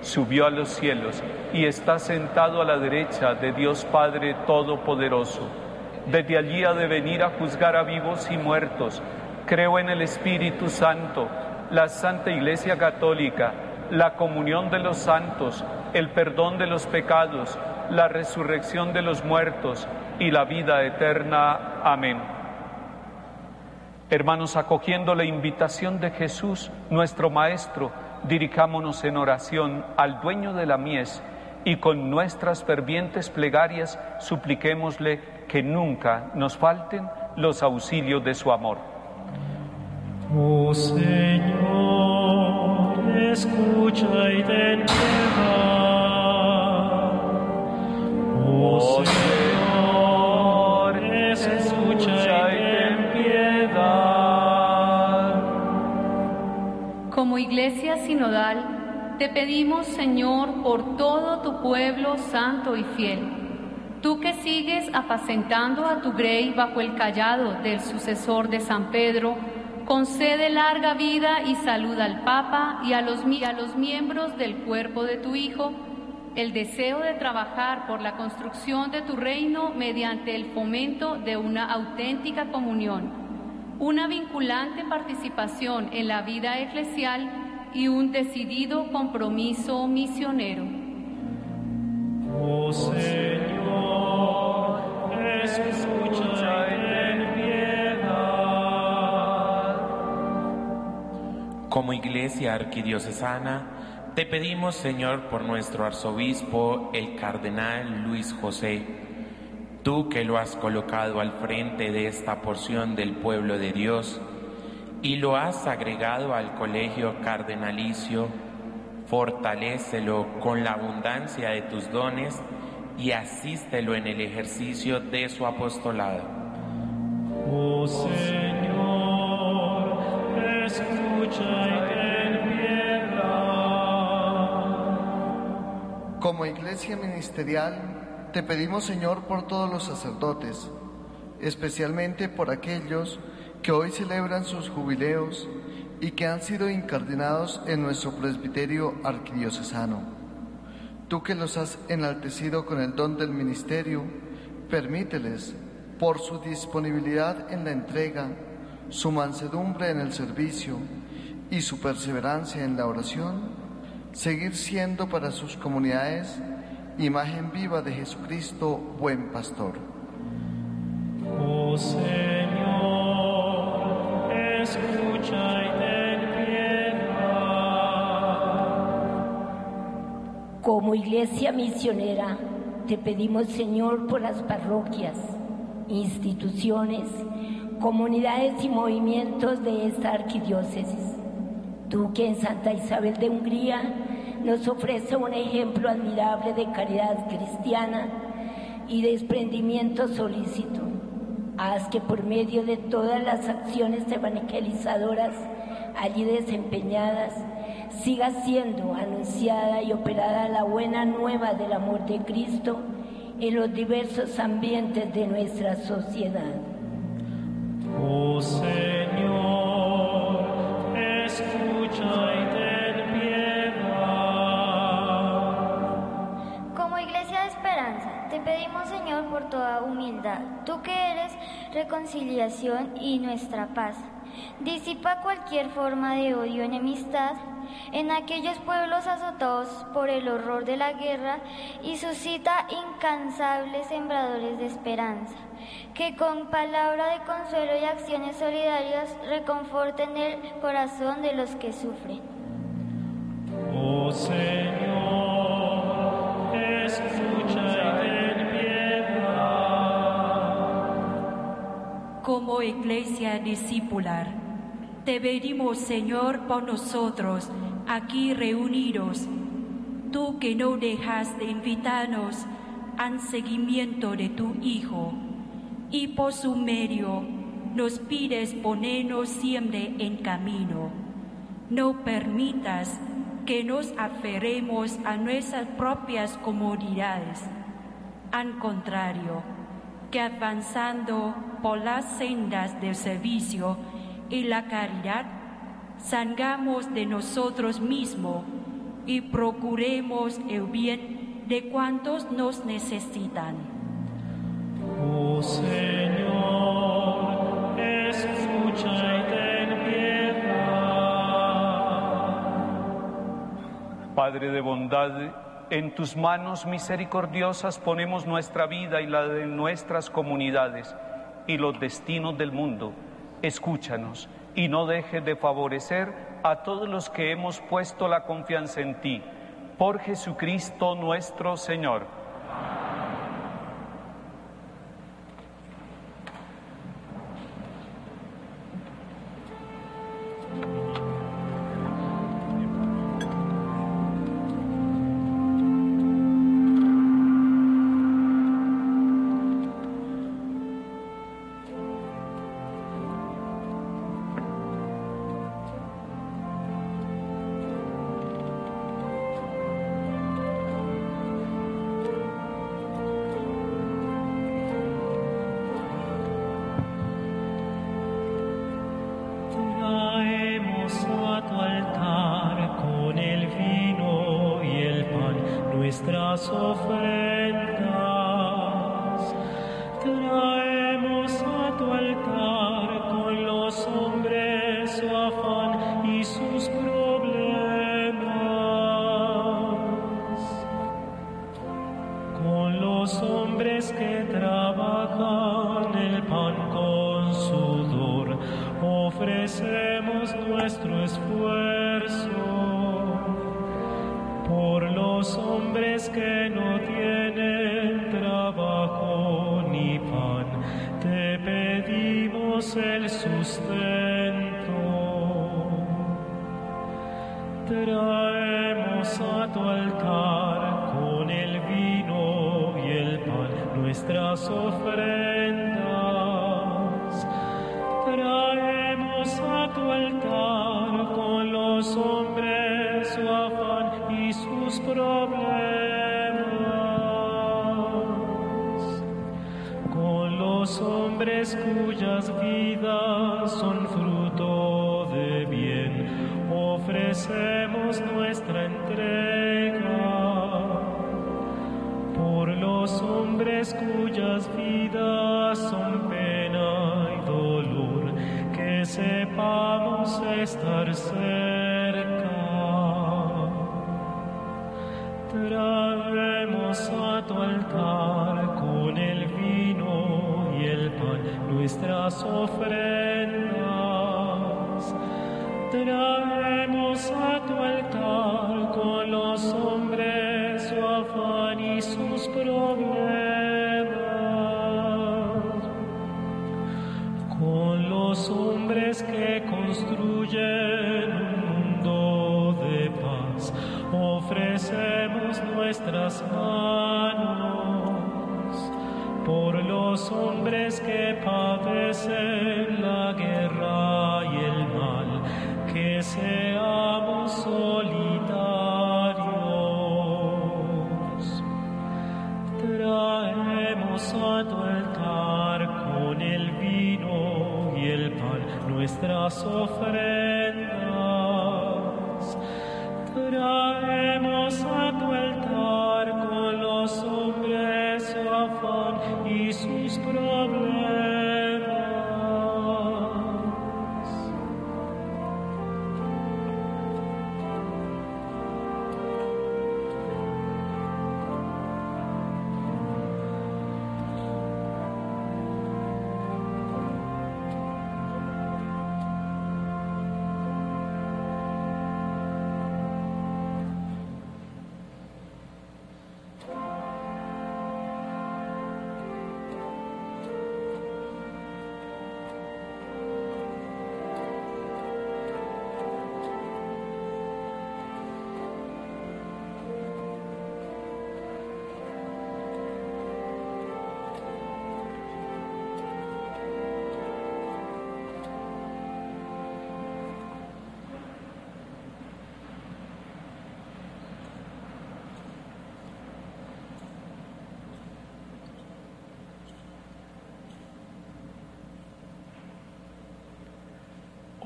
subió a los cielos y está sentado a la derecha de Dios Padre Todopoderoso. Desde allí ha de venir a juzgar a vivos y muertos. Creo en el Espíritu Santo, la Santa Iglesia Católica, la comunión de los santos, el perdón de los pecados, la resurrección de los muertos y la vida eterna. Amén. Hermanos, acogiendo la invitación de Jesús, nuestro Maestro, dirijámonos en oración al dueño de la mies y con nuestras fervientes plegarias supliquémosle que nunca nos falten los auxilios de su amor. Oh Señor, escucha y ten piedad. Oh Señor, Como iglesia sinodal, te pedimos, Señor, por todo tu pueblo santo y fiel. Tú que sigues apacentando a tu grey bajo el callado del sucesor de San Pedro, concede larga vida y salud al Papa y a los, y a los miembros del cuerpo de tu Hijo, el deseo de trabajar por la construcción de tu reino mediante el fomento de una auténtica comunión una vinculante participación en la vida eclesial y un decidido compromiso misionero. Oh Señor, escucha y ten piedad. Como Iglesia Arquidiocesana, te pedimos, Señor, por nuestro arzobispo, el cardenal Luis José, tú que lo has colocado al frente de esta porción del pueblo de Dios y lo has agregado al colegio cardenalicio, fortalécelo con la abundancia de tus dones y asístelo en el ejercicio de su apostolado. Oh Señor, escucha y ten piedad. Como iglesia ministerial, te pedimos, Señor, por todos los sacerdotes, especialmente por aquellos que hoy celebran sus jubileos y que han sido incardinados en nuestro presbiterio arquidiocesano. Tú que los has enaltecido con el don del ministerio, permíteles, por su disponibilidad en la entrega, su mansedumbre en el servicio y su perseverancia en la oración, seguir siendo para sus comunidades imagen viva de Jesucristo, buen pastor. Oh Señor, escucha y ten piedad. Como iglesia misionera, te pedimos, Señor, por las parroquias, instituciones, comunidades y movimientos de esta arquidiócesis. Tú que en Santa Isabel de Hungría nos ofrece un ejemplo admirable de caridad cristiana y desprendimiento solícito. Haz que por medio de todas las acciones evangelizadoras allí desempeñadas, siga siendo anunciada y operada la buena nueva del amor de Cristo en los diversos ambientes de nuestra sociedad. Oh Señor, pedimos Señor por toda humildad, tú que eres reconciliación y nuestra paz. Disipa cualquier forma de odio, enemistad en aquellos pueblos azotados por el horror de la guerra y suscita incansables sembradores de esperanza, que con palabra de consuelo y acciones solidarias reconforten el corazón de los que sufren. Oh Señor, Como iglesia discipular, te pedimos, Señor, por nosotros aquí reunidos, tú que no dejas de invitarnos al seguimiento de tu Hijo, y por su medio nos pides ponernos siempre en camino. No permitas que nos aferremos a nuestras propias comodidades. Al contrario, que avanzando por las sendas del servicio, y la caridad, salgamos de nosotros mismos y procuremos el bien de cuantos nos necesitan. Oh Señor, escucha y ten piedad. Padre de bondad, en tus manos misericordiosas ponemos nuestra vida y la de nuestras comunidades y los destinos del mundo escúchanos y no dejes de favorecer a todos los que hemos puesto la confianza en ti. Por Jesucristo nuestro Señor. Traemos tu altar con los hombres su afán y sus problemas. Con los hombres cuyas vidas son fruto de bien, ofrecemos nuestra entrega. Por los hombres cuyas vidas estar cerca. Traemos a tu altar con el vino y el pan nuestras ofrendas. Hombres que padecen la guerra y el mal, que seamos solidarios. Traemos a tu altar con el vino y el pan nuestras ofrendas.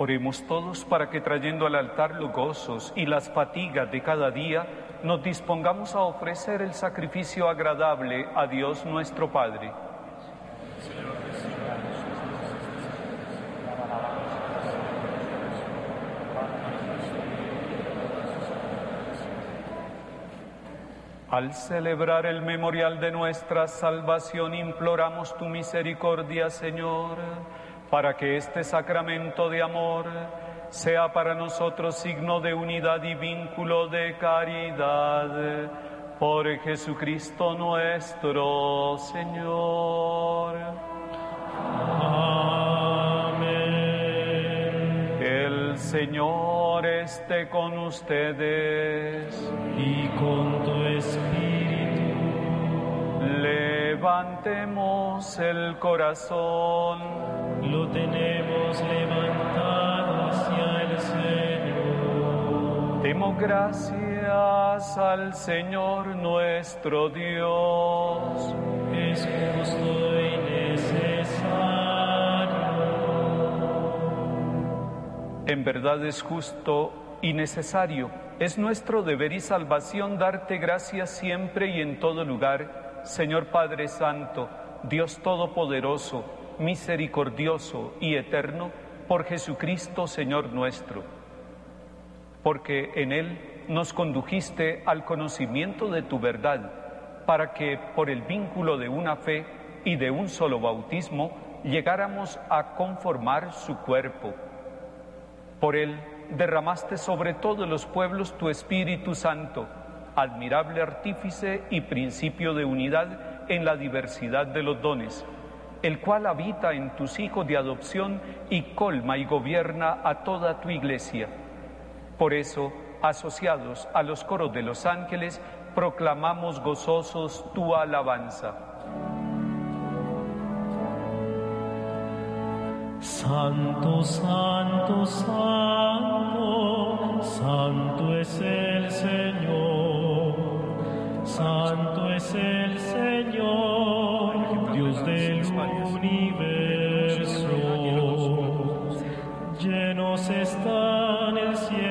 Oremos todos para que trayendo al altar los gozos y las fatigas de cada día, nos dispongamos a ofrecer el sacrificio agradable a Dios nuestro Padre. Al celebrar el memorial de nuestra salvación, imploramos tu misericordia, Señor, para que este sacramento de amor sea para nosotros signo de unidad y vínculo de caridad. Por Jesucristo nuestro Señor. Amén. El Señor esté con ustedes. Y con tu espíritu. Levantemos el corazón. Lo tenemos levantado hacia el Señor. Demos gracias al Señor nuestro Dios. Es justo y necesario. En verdad es justo y necesario. Es nuestro deber y salvación darte gracias siempre y en todo lugar, Señor Padre Santo, Dios Todopoderoso, misericordioso y eterno, por Jesucristo, Señor nuestro. Porque en Él nos condujiste al conocimiento de tu verdad, para que por el vínculo de una fe y de un solo bautismo llegáramos a conformar su cuerpo. Por Él derramaste sobre todos los pueblos tu Espíritu Santo, admirable artífice y principio de unidad en la diversidad de los dones, el cual habita en tus hijos de adopción y colma y gobierna a toda tu iglesia. Por eso, asociados a los coros de los ángeles, proclamamos gozosos tu alabanza. Santo, santo, santo, santo es el Señor, santo es el Señor, Dios del universo. Llenos están el cielo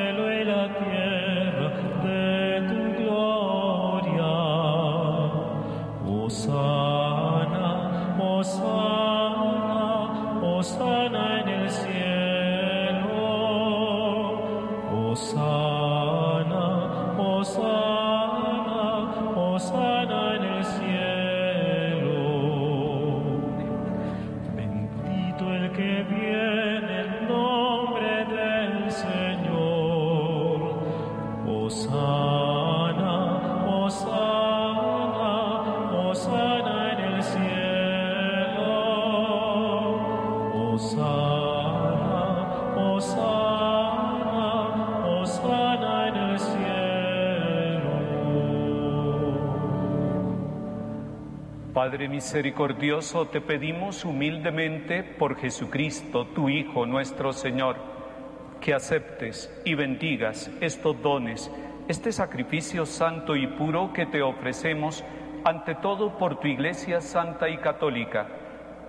Padre misericordioso, te pedimos humildemente por Jesucristo, tu Hijo, nuestro Señor, que aceptes y bendigas estos dones, este sacrificio santo y puro que te ofrecemos, ante todo por tu Iglesia Santa y Católica,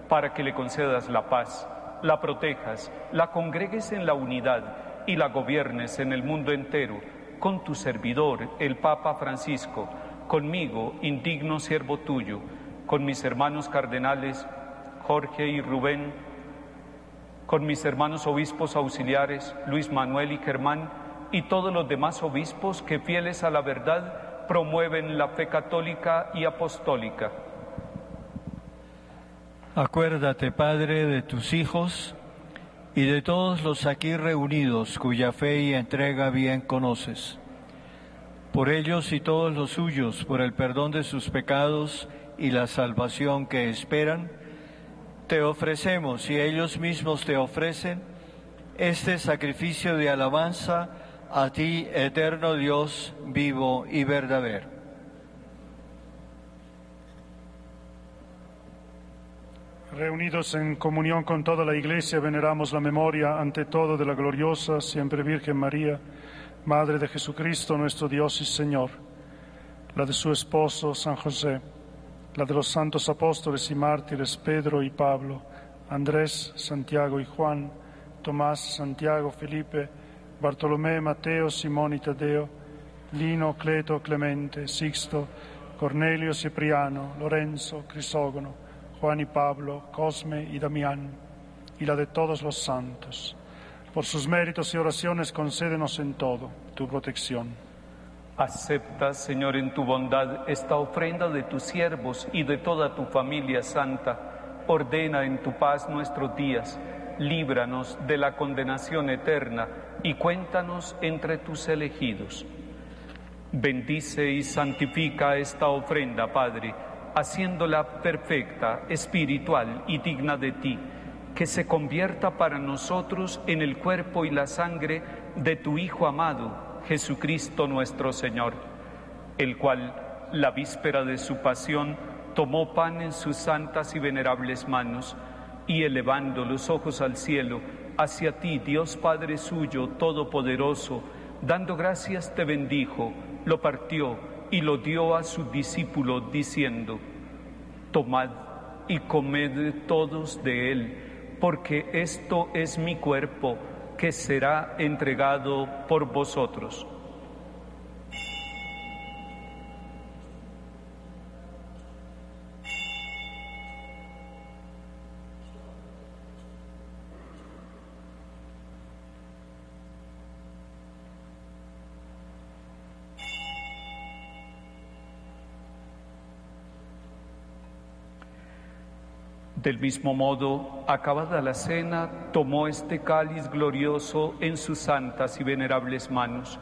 para que le concedas la paz, la protejas, la congregues en la unidad y la gobiernes en el mundo entero, con tu servidor, el Papa Francisco, conmigo, indigno siervo tuyo, con mis hermanos cardenales Jorge y Rubén, con mis hermanos obispos auxiliares Luis Manuel y Germán y todos los demás obispos que fieles a la verdad promueven la fe católica y apostólica. Acuérdate, Padre, de tus hijos y de todos los aquí reunidos cuya fe y entrega bien conoces. Por ellos y todos los suyos, por el perdón de sus pecados y la salvación que esperan, te ofrecemos y ellos mismos te ofrecen este sacrificio de alabanza a ti, eterno Dios, vivo y verdadero. Reunidos en comunión con toda la Iglesia, veneramos la memoria ante todo de la gloriosa, siempre Virgen María, Madre de Jesucristo, nuestro Dios y Señor, la de su esposo, San José, la de los santos apóstoles y mártires, Pedro y Pablo, Andrés, Santiago y Juan, Tomás, Santiago, Felipe, Bartolomé, Mateo, Simón y Tadeo, Lino, Cleto, Clemente, Sixto, Cornelio, Cipriano, Lorenzo, Crisógono, Juan y Pablo, Cosme y Damián, y la de todos los santos. Por sus méritos y oraciones concédenos en todo tu protección. Acepta, Señor, en tu bondad esta ofrenda de tus siervos y de toda tu familia santa. Ordena en tu paz nuestros días, líbranos de la condenación eterna y cuéntanos entre tus elegidos. Bendice y santifica esta ofrenda, Padre, haciéndola perfecta, espiritual y digna de ti, que se convierta para nosotros en el cuerpo y la sangre de tu Hijo amado, Jesucristo nuestro Señor, el cual, la víspera de su pasión, tomó pan en sus santas y venerables manos, y elevando los ojos al cielo, hacia ti, Dios Padre suyo, todopoderoso, dando gracias te bendijo, lo partió y lo dio a su discípulo, diciendo, Tomad y comed todos de él, porque esto es mi cuerpo que será entregado por vosotros. Del mismo modo, acabada la cena, tomó este cáliz glorioso en sus santas y venerables manos.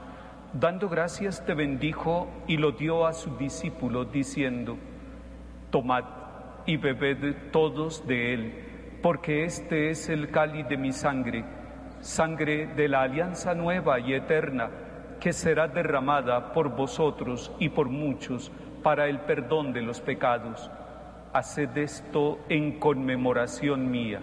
Dando gracias te bendijo y lo dio a su discípulo, diciendo, Tomad y bebed todos de él, porque este es el cáliz de mi sangre, sangre de la alianza nueva y eterna, que será derramada por vosotros y por muchos para el perdón de los pecados haced esto en conmemoración mía.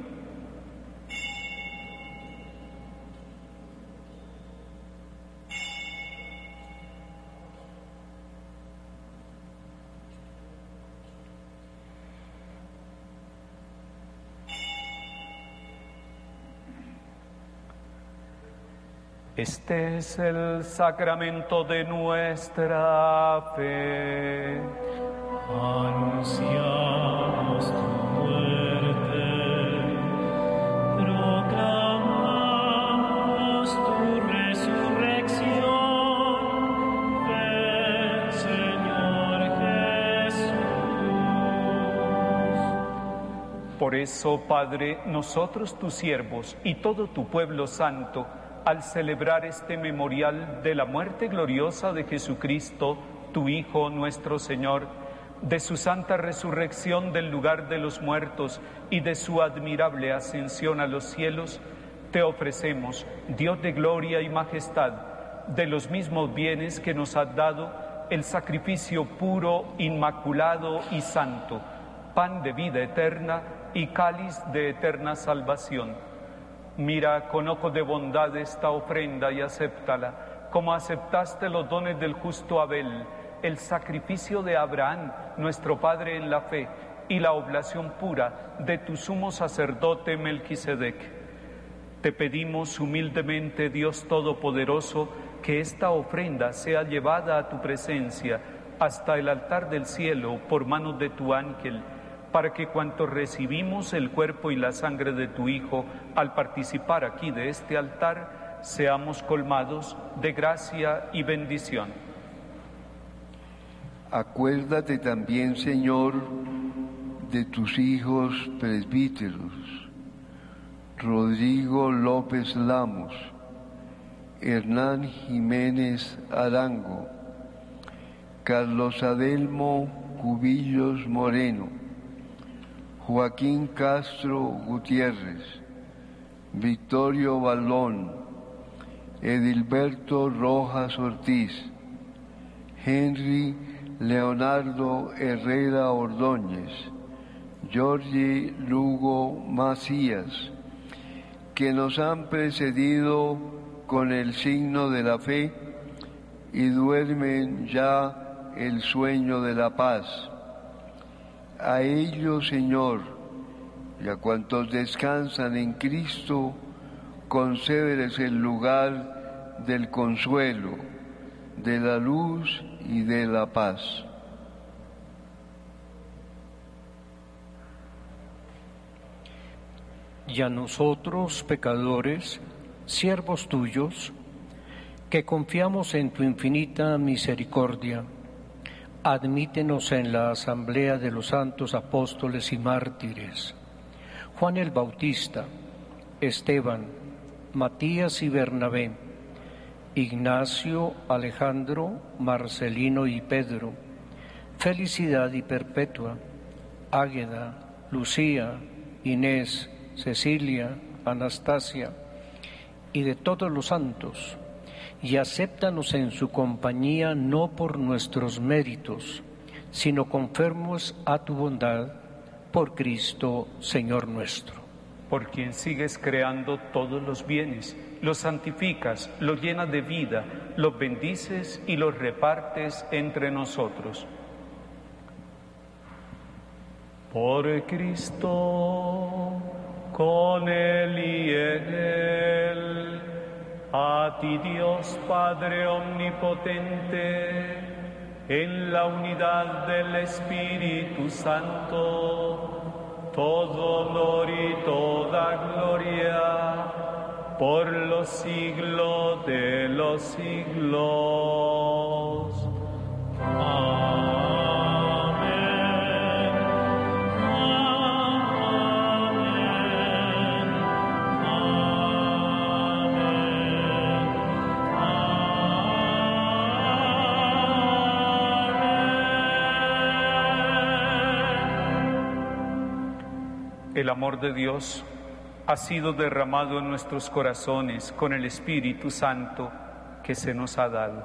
Este es el sacramento de nuestra fe. Por eso, Padre, nosotros tus siervos y todo tu pueblo santo, al celebrar este memorial de la muerte gloriosa de Jesucristo, tu Hijo nuestro Señor, de su santa resurrección del lugar de los muertos y de su admirable ascensión a los cielos, te ofrecemos, Dios de gloria y majestad, de los mismos bienes que nos has dado, el sacrificio puro, inmaculado y santo, pan de vida eterna y cáliz de eterna salvación. Mira con ojo de bondad esta ofrenda y acéptala, como aceptaste los dones del justo Abel, el sacrificio de Abraham, nuestro Padre en la fe, y la oblación pura de tu sumo sacerdote Melquisedec. Te pedimos humildemente, Dios Todopoderoso, que esta ofrenda sea llevada a tu presencia hasta el altar del cielo por manos de tu ángel, para que cuanto recibimos el cuerpo y la sangre de tu Hijo al participar aquí de este altar, seamos colmados de gracia y bendición. Acuérdate también, Señor, de tus hijos presbíteros Rodrigo López Lamos, Hernán Jiménez Arango, Carlos Adelmo Cubillos Moreno, Joaquín Castro Gutiérrez, Victorio Balón, Edilberto Rojas Ortiz, Henry Leonardo Herrera Ordóñez, Jorge Lugo Macías, que nos han precedido con el signo de la fe y duermen ya el sueño de la paz. A ellos, Señor, y a cuantos descansan en Cristo, concédeles el lugar del consuelo, de la luz y de la paz. y a nosotros, pecadores, siervos tuyos, que confiamos en tu infinita misericordia, admítenos en la asamblea de los santos apóstoles y mártires, Juan el Bautista, Esteban, Matías y Bernabé, Ignacio, Alejandro, Marcelino y Pedro, Felicidad y Perpetua, Águeda, Lucía, Inés, Cecilia, Anastasia y de todos los santos, y acéptanos en su compañía no por nuestros méritos, sino confermos a tu bondad, por Cristo, Señor nuestro. Por quien sigues creando todos los bienes, los santificas, los llenas de vida, los bendices y los repartes entre nosotros. Por Cristo con él y en él. A ti Dios Padre Omnipotente, en la unidad del Espíritu Santo, todo honor y toda gloria por los siglos de los siglos. El amor de Dios ha sido derramado en nuestros corazones con el Espíritu Santo que se nos ha dado.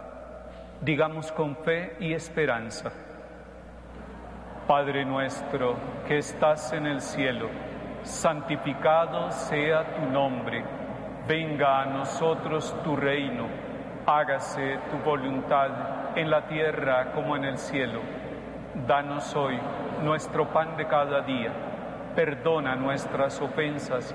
Digamos con fe y esperanza. Padre nuestro que estás en el cielo, santificado sea tu nombre, venga a nosotros tu reino, hágase tu voluntad en la tierra como en el cielo. Danos hoy nuestro pan de cada día perdona nuestras ofensas,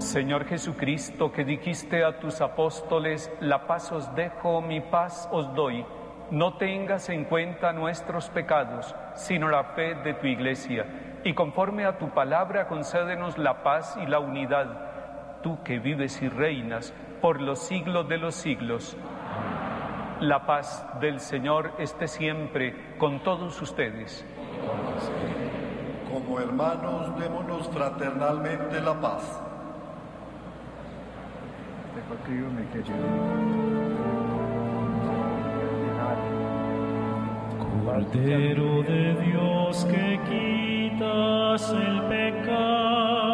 Señor Jesucristo, que dijiste a tus apóstoles, la paz os dejo, mi paz os doy, no tengas en cuenta nuestros pecados, sino la fe de tu iglesia, y conforme a tu palabra concédenos la paz y la unidad tú que vives y reinas por los siglos de los siglos. La paz del Señor esté siempre con todos ustedes. Como hermanos, démonos fraternalmente la paz. Cordero de Dios que quitas el pecado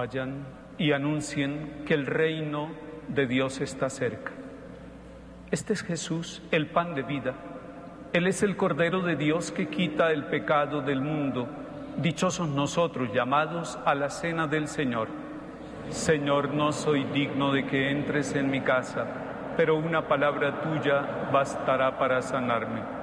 Vayan y anuncien que el reino de Dios está cerca. Este es Jesús, el pan de vida. Él es el Cordero de Dios que quita el pecado del mundo. Dichosos nosotros llamados a la cena del Señor. Señor, no soy digno de que entres en mi casa, pero una palabra tuya bastará para sanarme.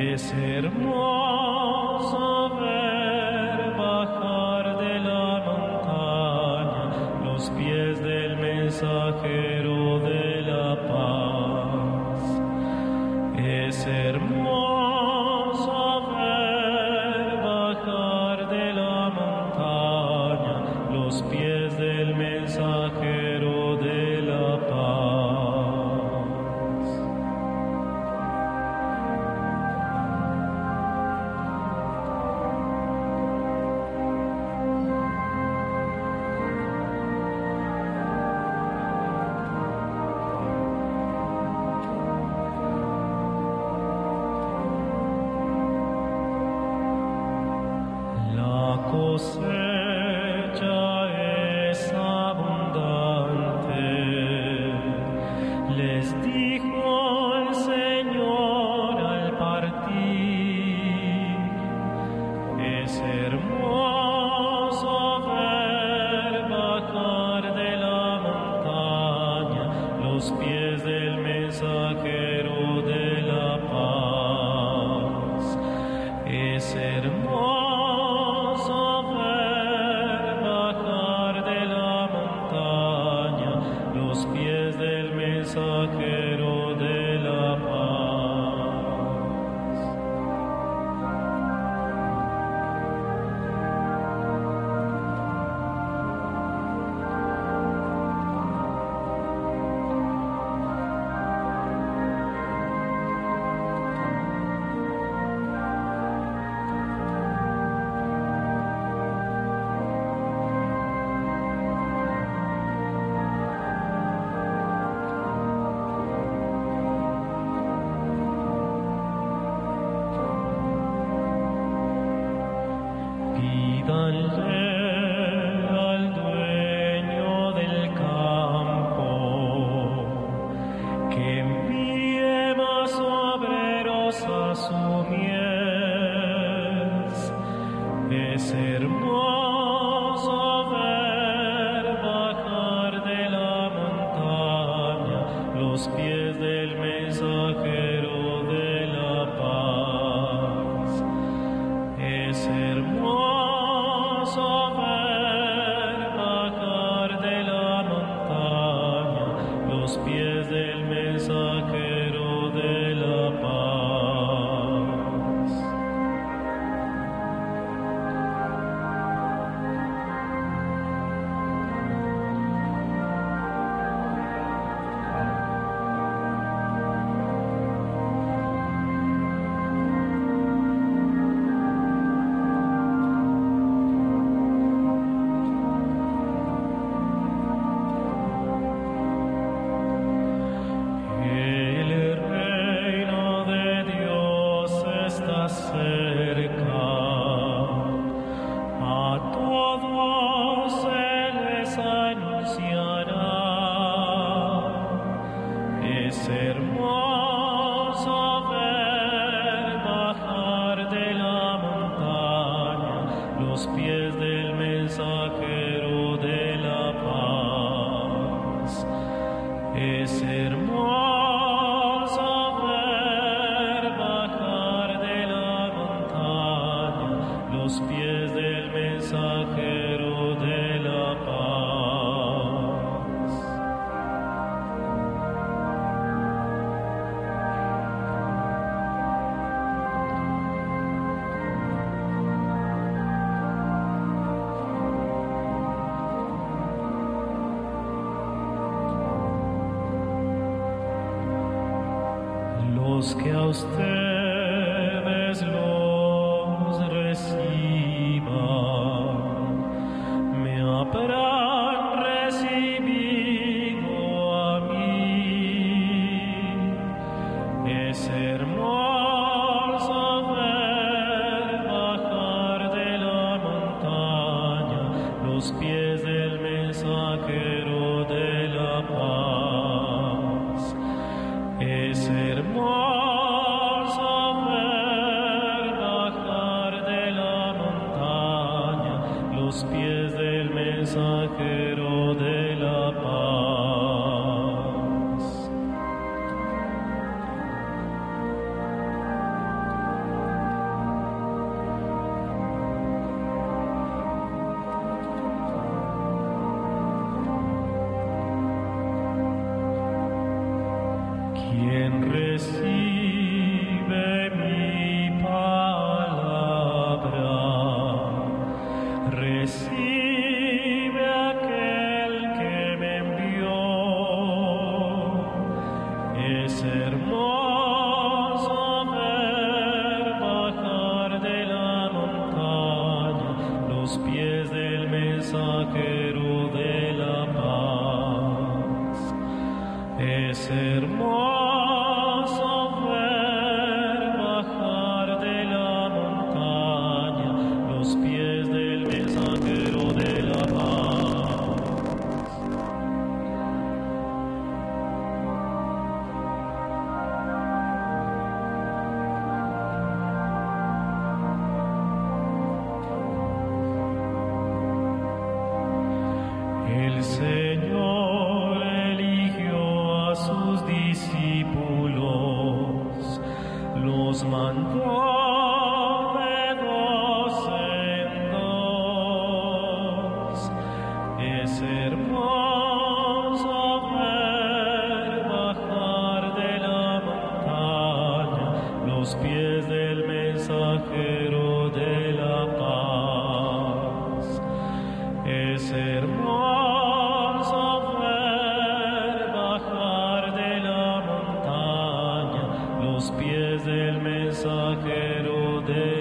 Es hermoso Es hermoso los pies del mensajero de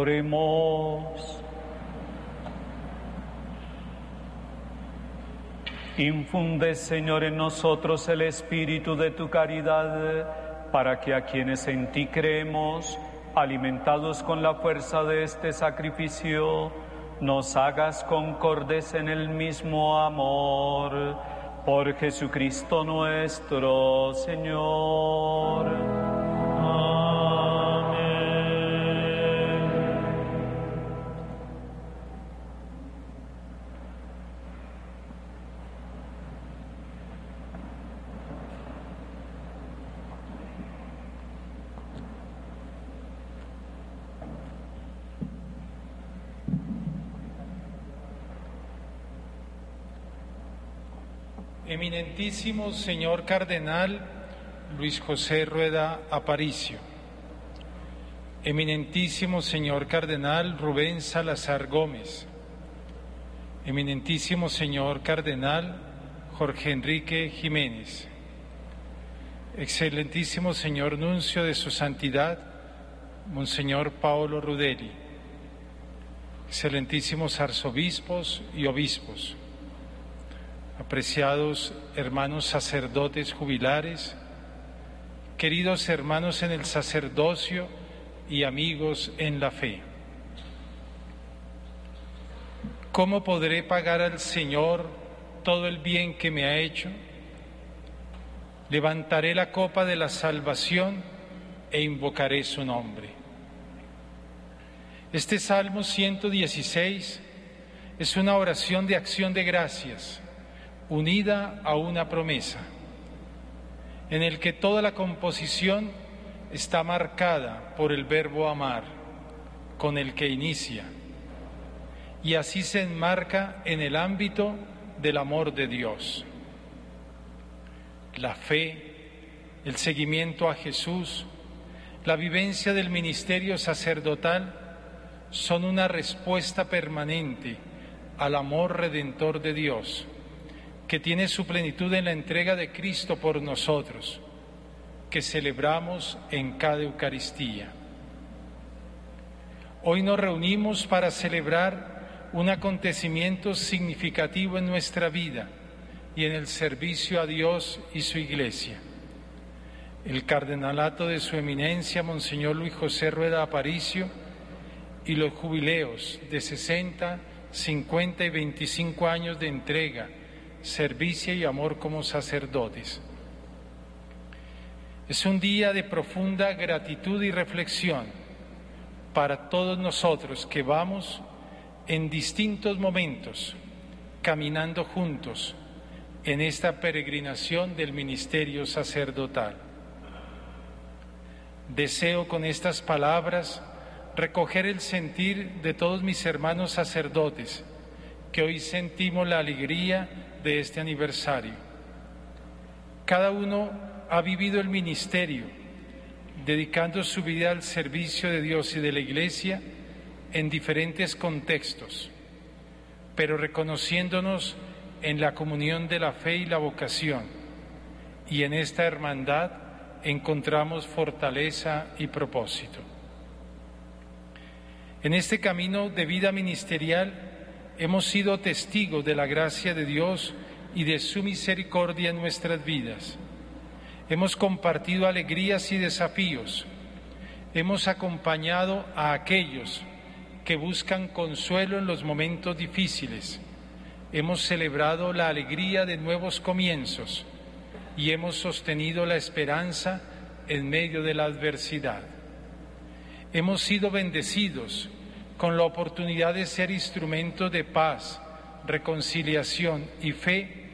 Oremos. Infunde, Señor, en nosotros el espíritu de tu caridad, para que a quienes en ti creemos, alimentados con la fuerza de este sacrificio, nos hagas concordes en el mismo amor. Por Jesucristo nuestro Señor. Eminentísimo señor cardenal Luis José Rueda Aparicio. Eminentísimo señor cardenal Rubén Salazar Gómez. Eminentísimo señor cardenal Jorge Enrique Jiménez. Excelentísimo señor nuncio de su santidad, Monseñor Paolo Rudeli. Excelentísimos arzobispos y obispos apreciados hermanos sacerdotes jubilares, queridos hermanos en el sacerdocio y amigos en la fe. ¿Cómo podré pagar al Señor todo el bien que me ha hecho? Levantaré la copa de la salvación e invocaré su nombre. Este Salmo 116 es una oración de acción de gracias unida a una promesa, en el que toda la composición está marcada por el verbo amar, con el que inicia, y así se enmarca en el ámbito del amor de Dios. La fe, el seguimiento a Jesús, la vivencia del ministerio sacerdotal son una respuesta permanente al amor redentor de Dios que tiene su plenitud en la entrega de Cristo por nosotros, que celebramos en cada Eucaristía. Hoy nos reunimos para celebrar un acontecimiento significativo en nuestra vida y en el servicio a Dios y su Iglesia. El cardenalato de su eminencia, Monseñor Luis José Rueda Aparicio, y los jubileos de 60, 50 y 25 años de entrega servicio y amor como sacerdotes. Es un día de profunda gratitud y reflexión para todos nosotros que vamos en distintos momentos caminando juntos en esta peregrinación del ministerio sacerdotal. Deseo con estas palabras recoger el sentir de todos mis hermanos sacerdotes que hoy sentimos la alegría de este aniversario. Cada uno ha vivido el ministerio, dedicando su vida al servicio de Dios y de la Iglesia en diferentes contextos, pero reconociéndonos en la comunión de la fe y la vocación. Y en esta hermandad encontramos fortaleza y propósito. En este camino de vida ministerial, hemos sido testigos de la gracia de Dios y de su misericordia en nuestras vidas. Hemos compartido alegrías y desafíos. Hemos acompañado a aquellos que buscan consuelo en los momentos difíciles. Hemos celebrado la alegría de nuevos comienzos y hemos sostenido la esperanza en medio de la adversidad. Hemos sido bendecidos con la oportunidad de ser instrumento de paz, reconciliación y fe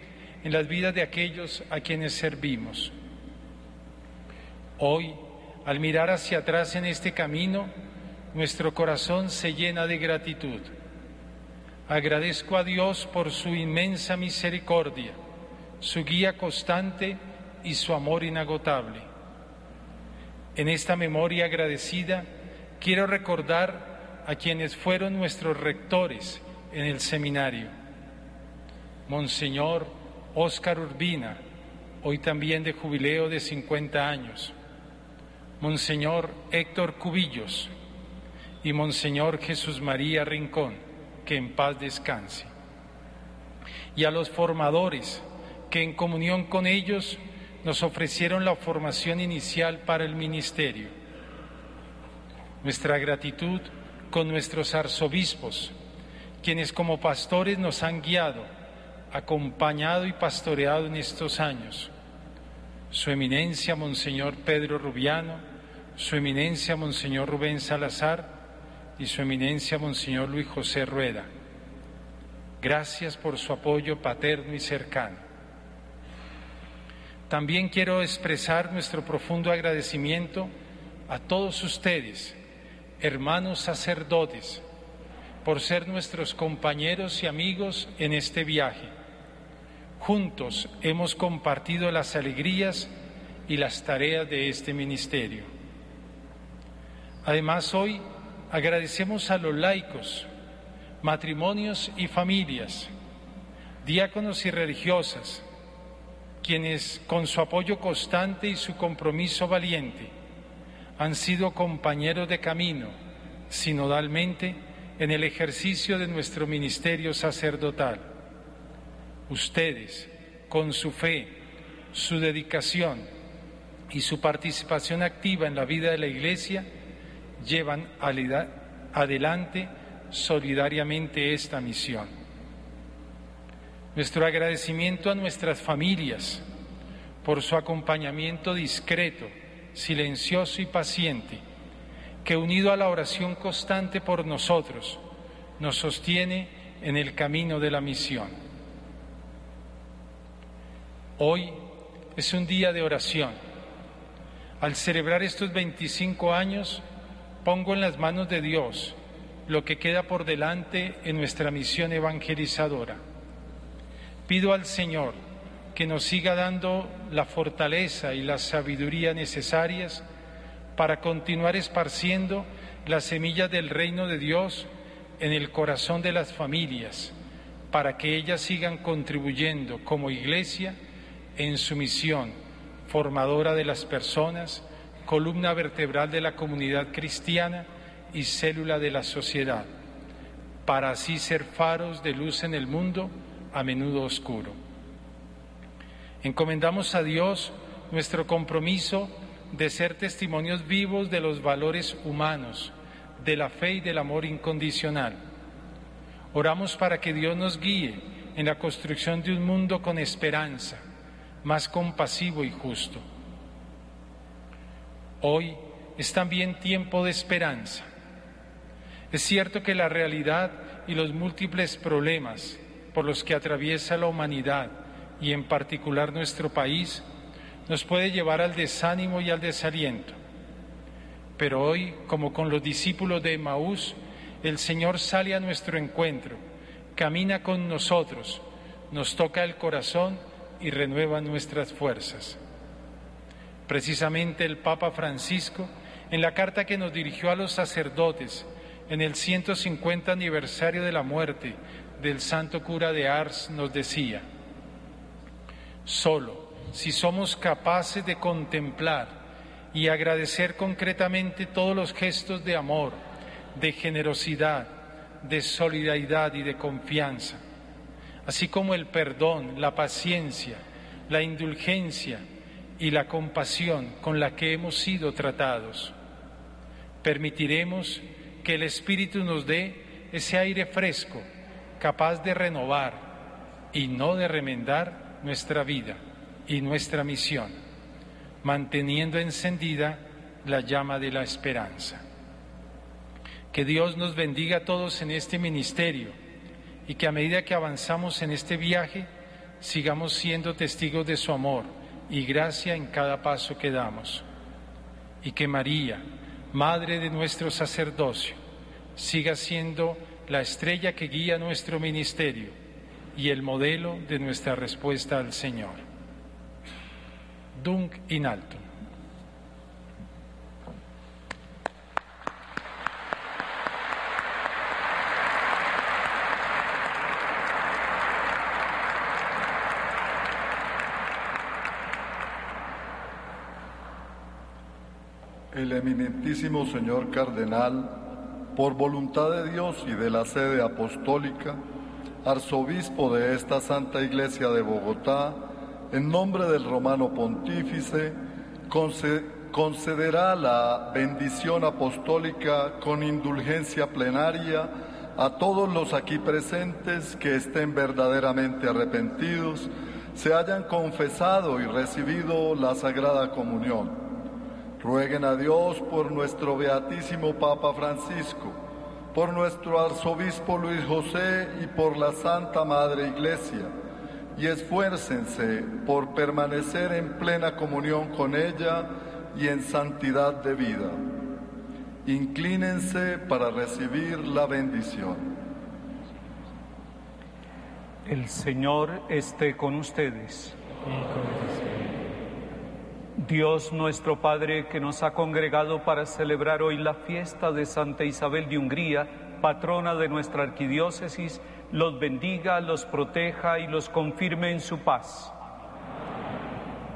en las vidas de aquellos a quienes servimos. Hoy, al mirar hacia atrás en este camino, nuestro corazón se llena de gratitud. Agradezco a Dios por su inmensa misericordia, su guía constante y su amor inagotable. En esta memoria agradecida, quiero recordar a quienes fueron nuestros rectores en el seminario. Monseñor Óscar Urbina, hoy también de jubileo de 50 años. Monseñor Héctor Cubillos y Monseñor Jesús María Rincón, que en paz descanse. Y a los formadores, que en comunión con ellos nos ofrecieron la formación inicial para el ministerio. Nuestra gratitud con nuestros arzobispos, quienes como pastores nos han guiado, acompañado y pastoreado en estos años. Su eminencia, Monseñor Pedro Rubiano, su eminencia, Monseñor Rubén Salazar y su eminencia, Monseñor Luis José Rueda. Gracias por su apoyo paterno y cercano. También quiero expresar nuestro profundo agradecimiento a todos ustedes, hermanos sacerdotes, por ser nuestros compañeros y amigos en este viaje. Juntos hemos compartido las alegrías y las tareas de este ministerio. Además, hoy agradecemos a los laicos, matrimonios y familias, diáconos y religiosas, quienes con su apoyo constante y su compromiso valiente han sido compañeros de camino sinodalmente en el ejercicio de nuestro ministerio sacerdotal. Ustedes, con su fe, su dedicación y su participación activa en la vida de la Iglesia, llevan adelante solidariamente esta misión. Nuestro agradecimiento a nuestras familias por su acompañamiento discreto, silencioso y paciente, que unido a la oración constante por nosotros, nos sostiene en el camino de la misión. Hoy es un día de oración. Al celebrar estos 25 años, pongo en las manos de Dios lo que queda por delante en nuestra misión evangelizadora. Pido al Señor que nos siga dando la fortaleza y la sabiduría necesarias para continuar esparciendo las semillas del reino de Dios en el corazón de las familias, para que ellas sigan contribuyendo como iglesia en su misión formadora de las personas, columna vertebral de la comunidad cristiana y célula de la sociedad, para así ser faros de luz en el mundo a menudo oscuro. Encomendamos a Dios nuestro compromiso de ser testimonios vivos de los valores humanos, de la fe y del amor incondicional. Oramos para que Dios nos guíe en la construcción de un mundo con esperanza, más compasivo y justo. Hoy es también tiempo de esperanza. Es cierto que la realidad y los múltiples problemas por los que atraviesa la humanidad y en particular nuestro país, nos puede llevar al desánimo y al desaliento. Pero hoy, como con los discípulos de Maús, el Señor sale a nuestro encuentro, camina con nosotros, nos toca el corazón y renueva nuestras fuerzas. Precisamente el Papa Francisco, en la carta que nos dirigió a los sacerdotes en el 150 aniversario de la muerte del santo cura de Ars nos decía, solo si somos capaces de contemplar y agradecer concretamente todos los gestos de amor, de generosidad, de solidaridad y de confianza, así como el perdón, la paciencia, la indulgencia y la compasión con la que hemos sido tratados. Permitiremos que el Espíritu nos dé ese aire fresco capaz de renovar y no de remendar nuestra vida y nuestra misión, manteniendo encendida la llama de la esperanza. Que Dios nos bendiga a todos en este ministerio y que a medida que avanzamos en este viaje sigamos siendo testigos de su amor y gracia en cada paso que damos. Y que María, Madre de nuestro sacerdocio, siga siendo la estrella que guía nuestro ministerio y el modelo de nuestra respuesta al Señor. Dunk in alto. El eminentísimo señor cardenal por voluntad de Dios y de la sede apostólica, arzobispo de esta Santa Iglesia de Bogotá, en nombre del romano pontífice, concederá la bendición apostólica con indulgencia plenaria a todos los aquí presentes que estén verdaderamente arrepentidos, se hayan confesado y recibido la Sagrada Comunión. Rueguen a Dios por nuestro Beatísimo Papa Francisco, por nuestro Arzobispo Luis José y por la Santa Madre Iglesia, y esfuércense por permanecer en plena comunión con ella y en santidad de vida. Inclínense para recibir la bendición. El Señor esté con ustedes. Dios nuestro Padre que nos ha congregado para celebrar hoy la fiesta de Santa Isabel de Hungría, patrona de nuestra arquidiócesis, los bendiga, los proteja y los confirme en su paz.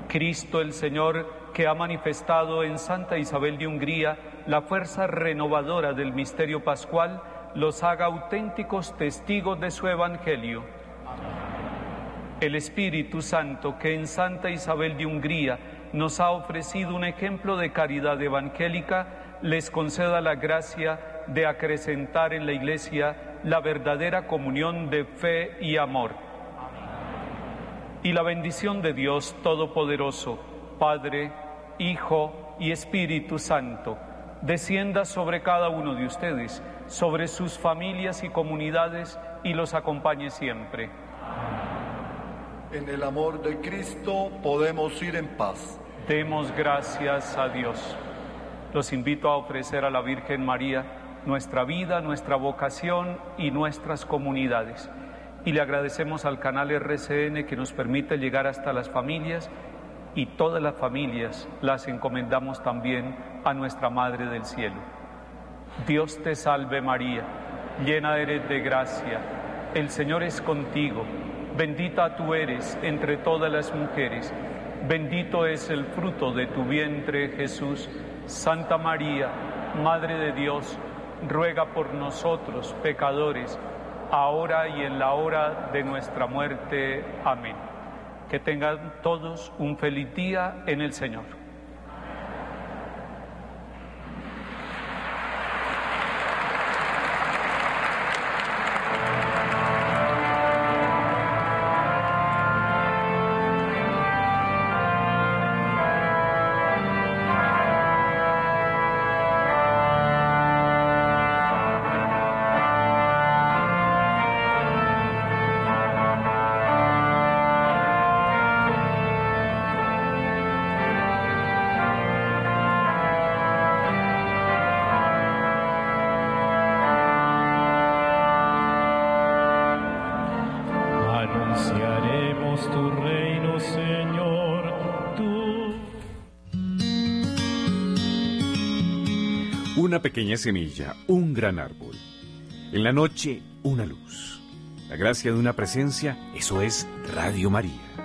Cristo el Señor, que ha manifestado en Santa Isabel de Hungría la fuerza renovadora del misterio pascual, los haga auténticos testigos de su Evangelio. El Espíritu Santo, que en Santa Isabel de Hungría nos ha ofrecido un ejemplo de caridad evangélica, les conceda la gracia de acrecentar en la Iglesia la verdadera comunión de fe y amor. Y la bendición de Dios Todopoderoso, Padre, Hijo y Espíritu Santo, descienda sobre cada uno de ustedes, sobre sus familias y comunidades y los acompañe siempre. En el amor de Cristo podemos ir en paz. Demos gracias a Dios. Los invito a ofrecer a la Virgen María nuestra vida, nuestra vocación y nuestras comunidades. Y le agradecemos al canal RCN que nos permite llegar hasta las familias y todas las familias las encomendamos también a nuestra Madre del Cielo. Dios te salve María, llena eres de gracia, el Señor es contigo, bendita tú eres entre todas las mujeres, bendito es el fruto de tu vientre Jesús, Santa María, Madre de Dios, ruega por nosotros pecadores, ahora y en la hora de nuestra muerte. Amén. Que tengan todos un feliz día en el Señor. Una pequeña semilla, un gran árbol. En la noche, una luz. La gracia de una presencia, eso es Radio María.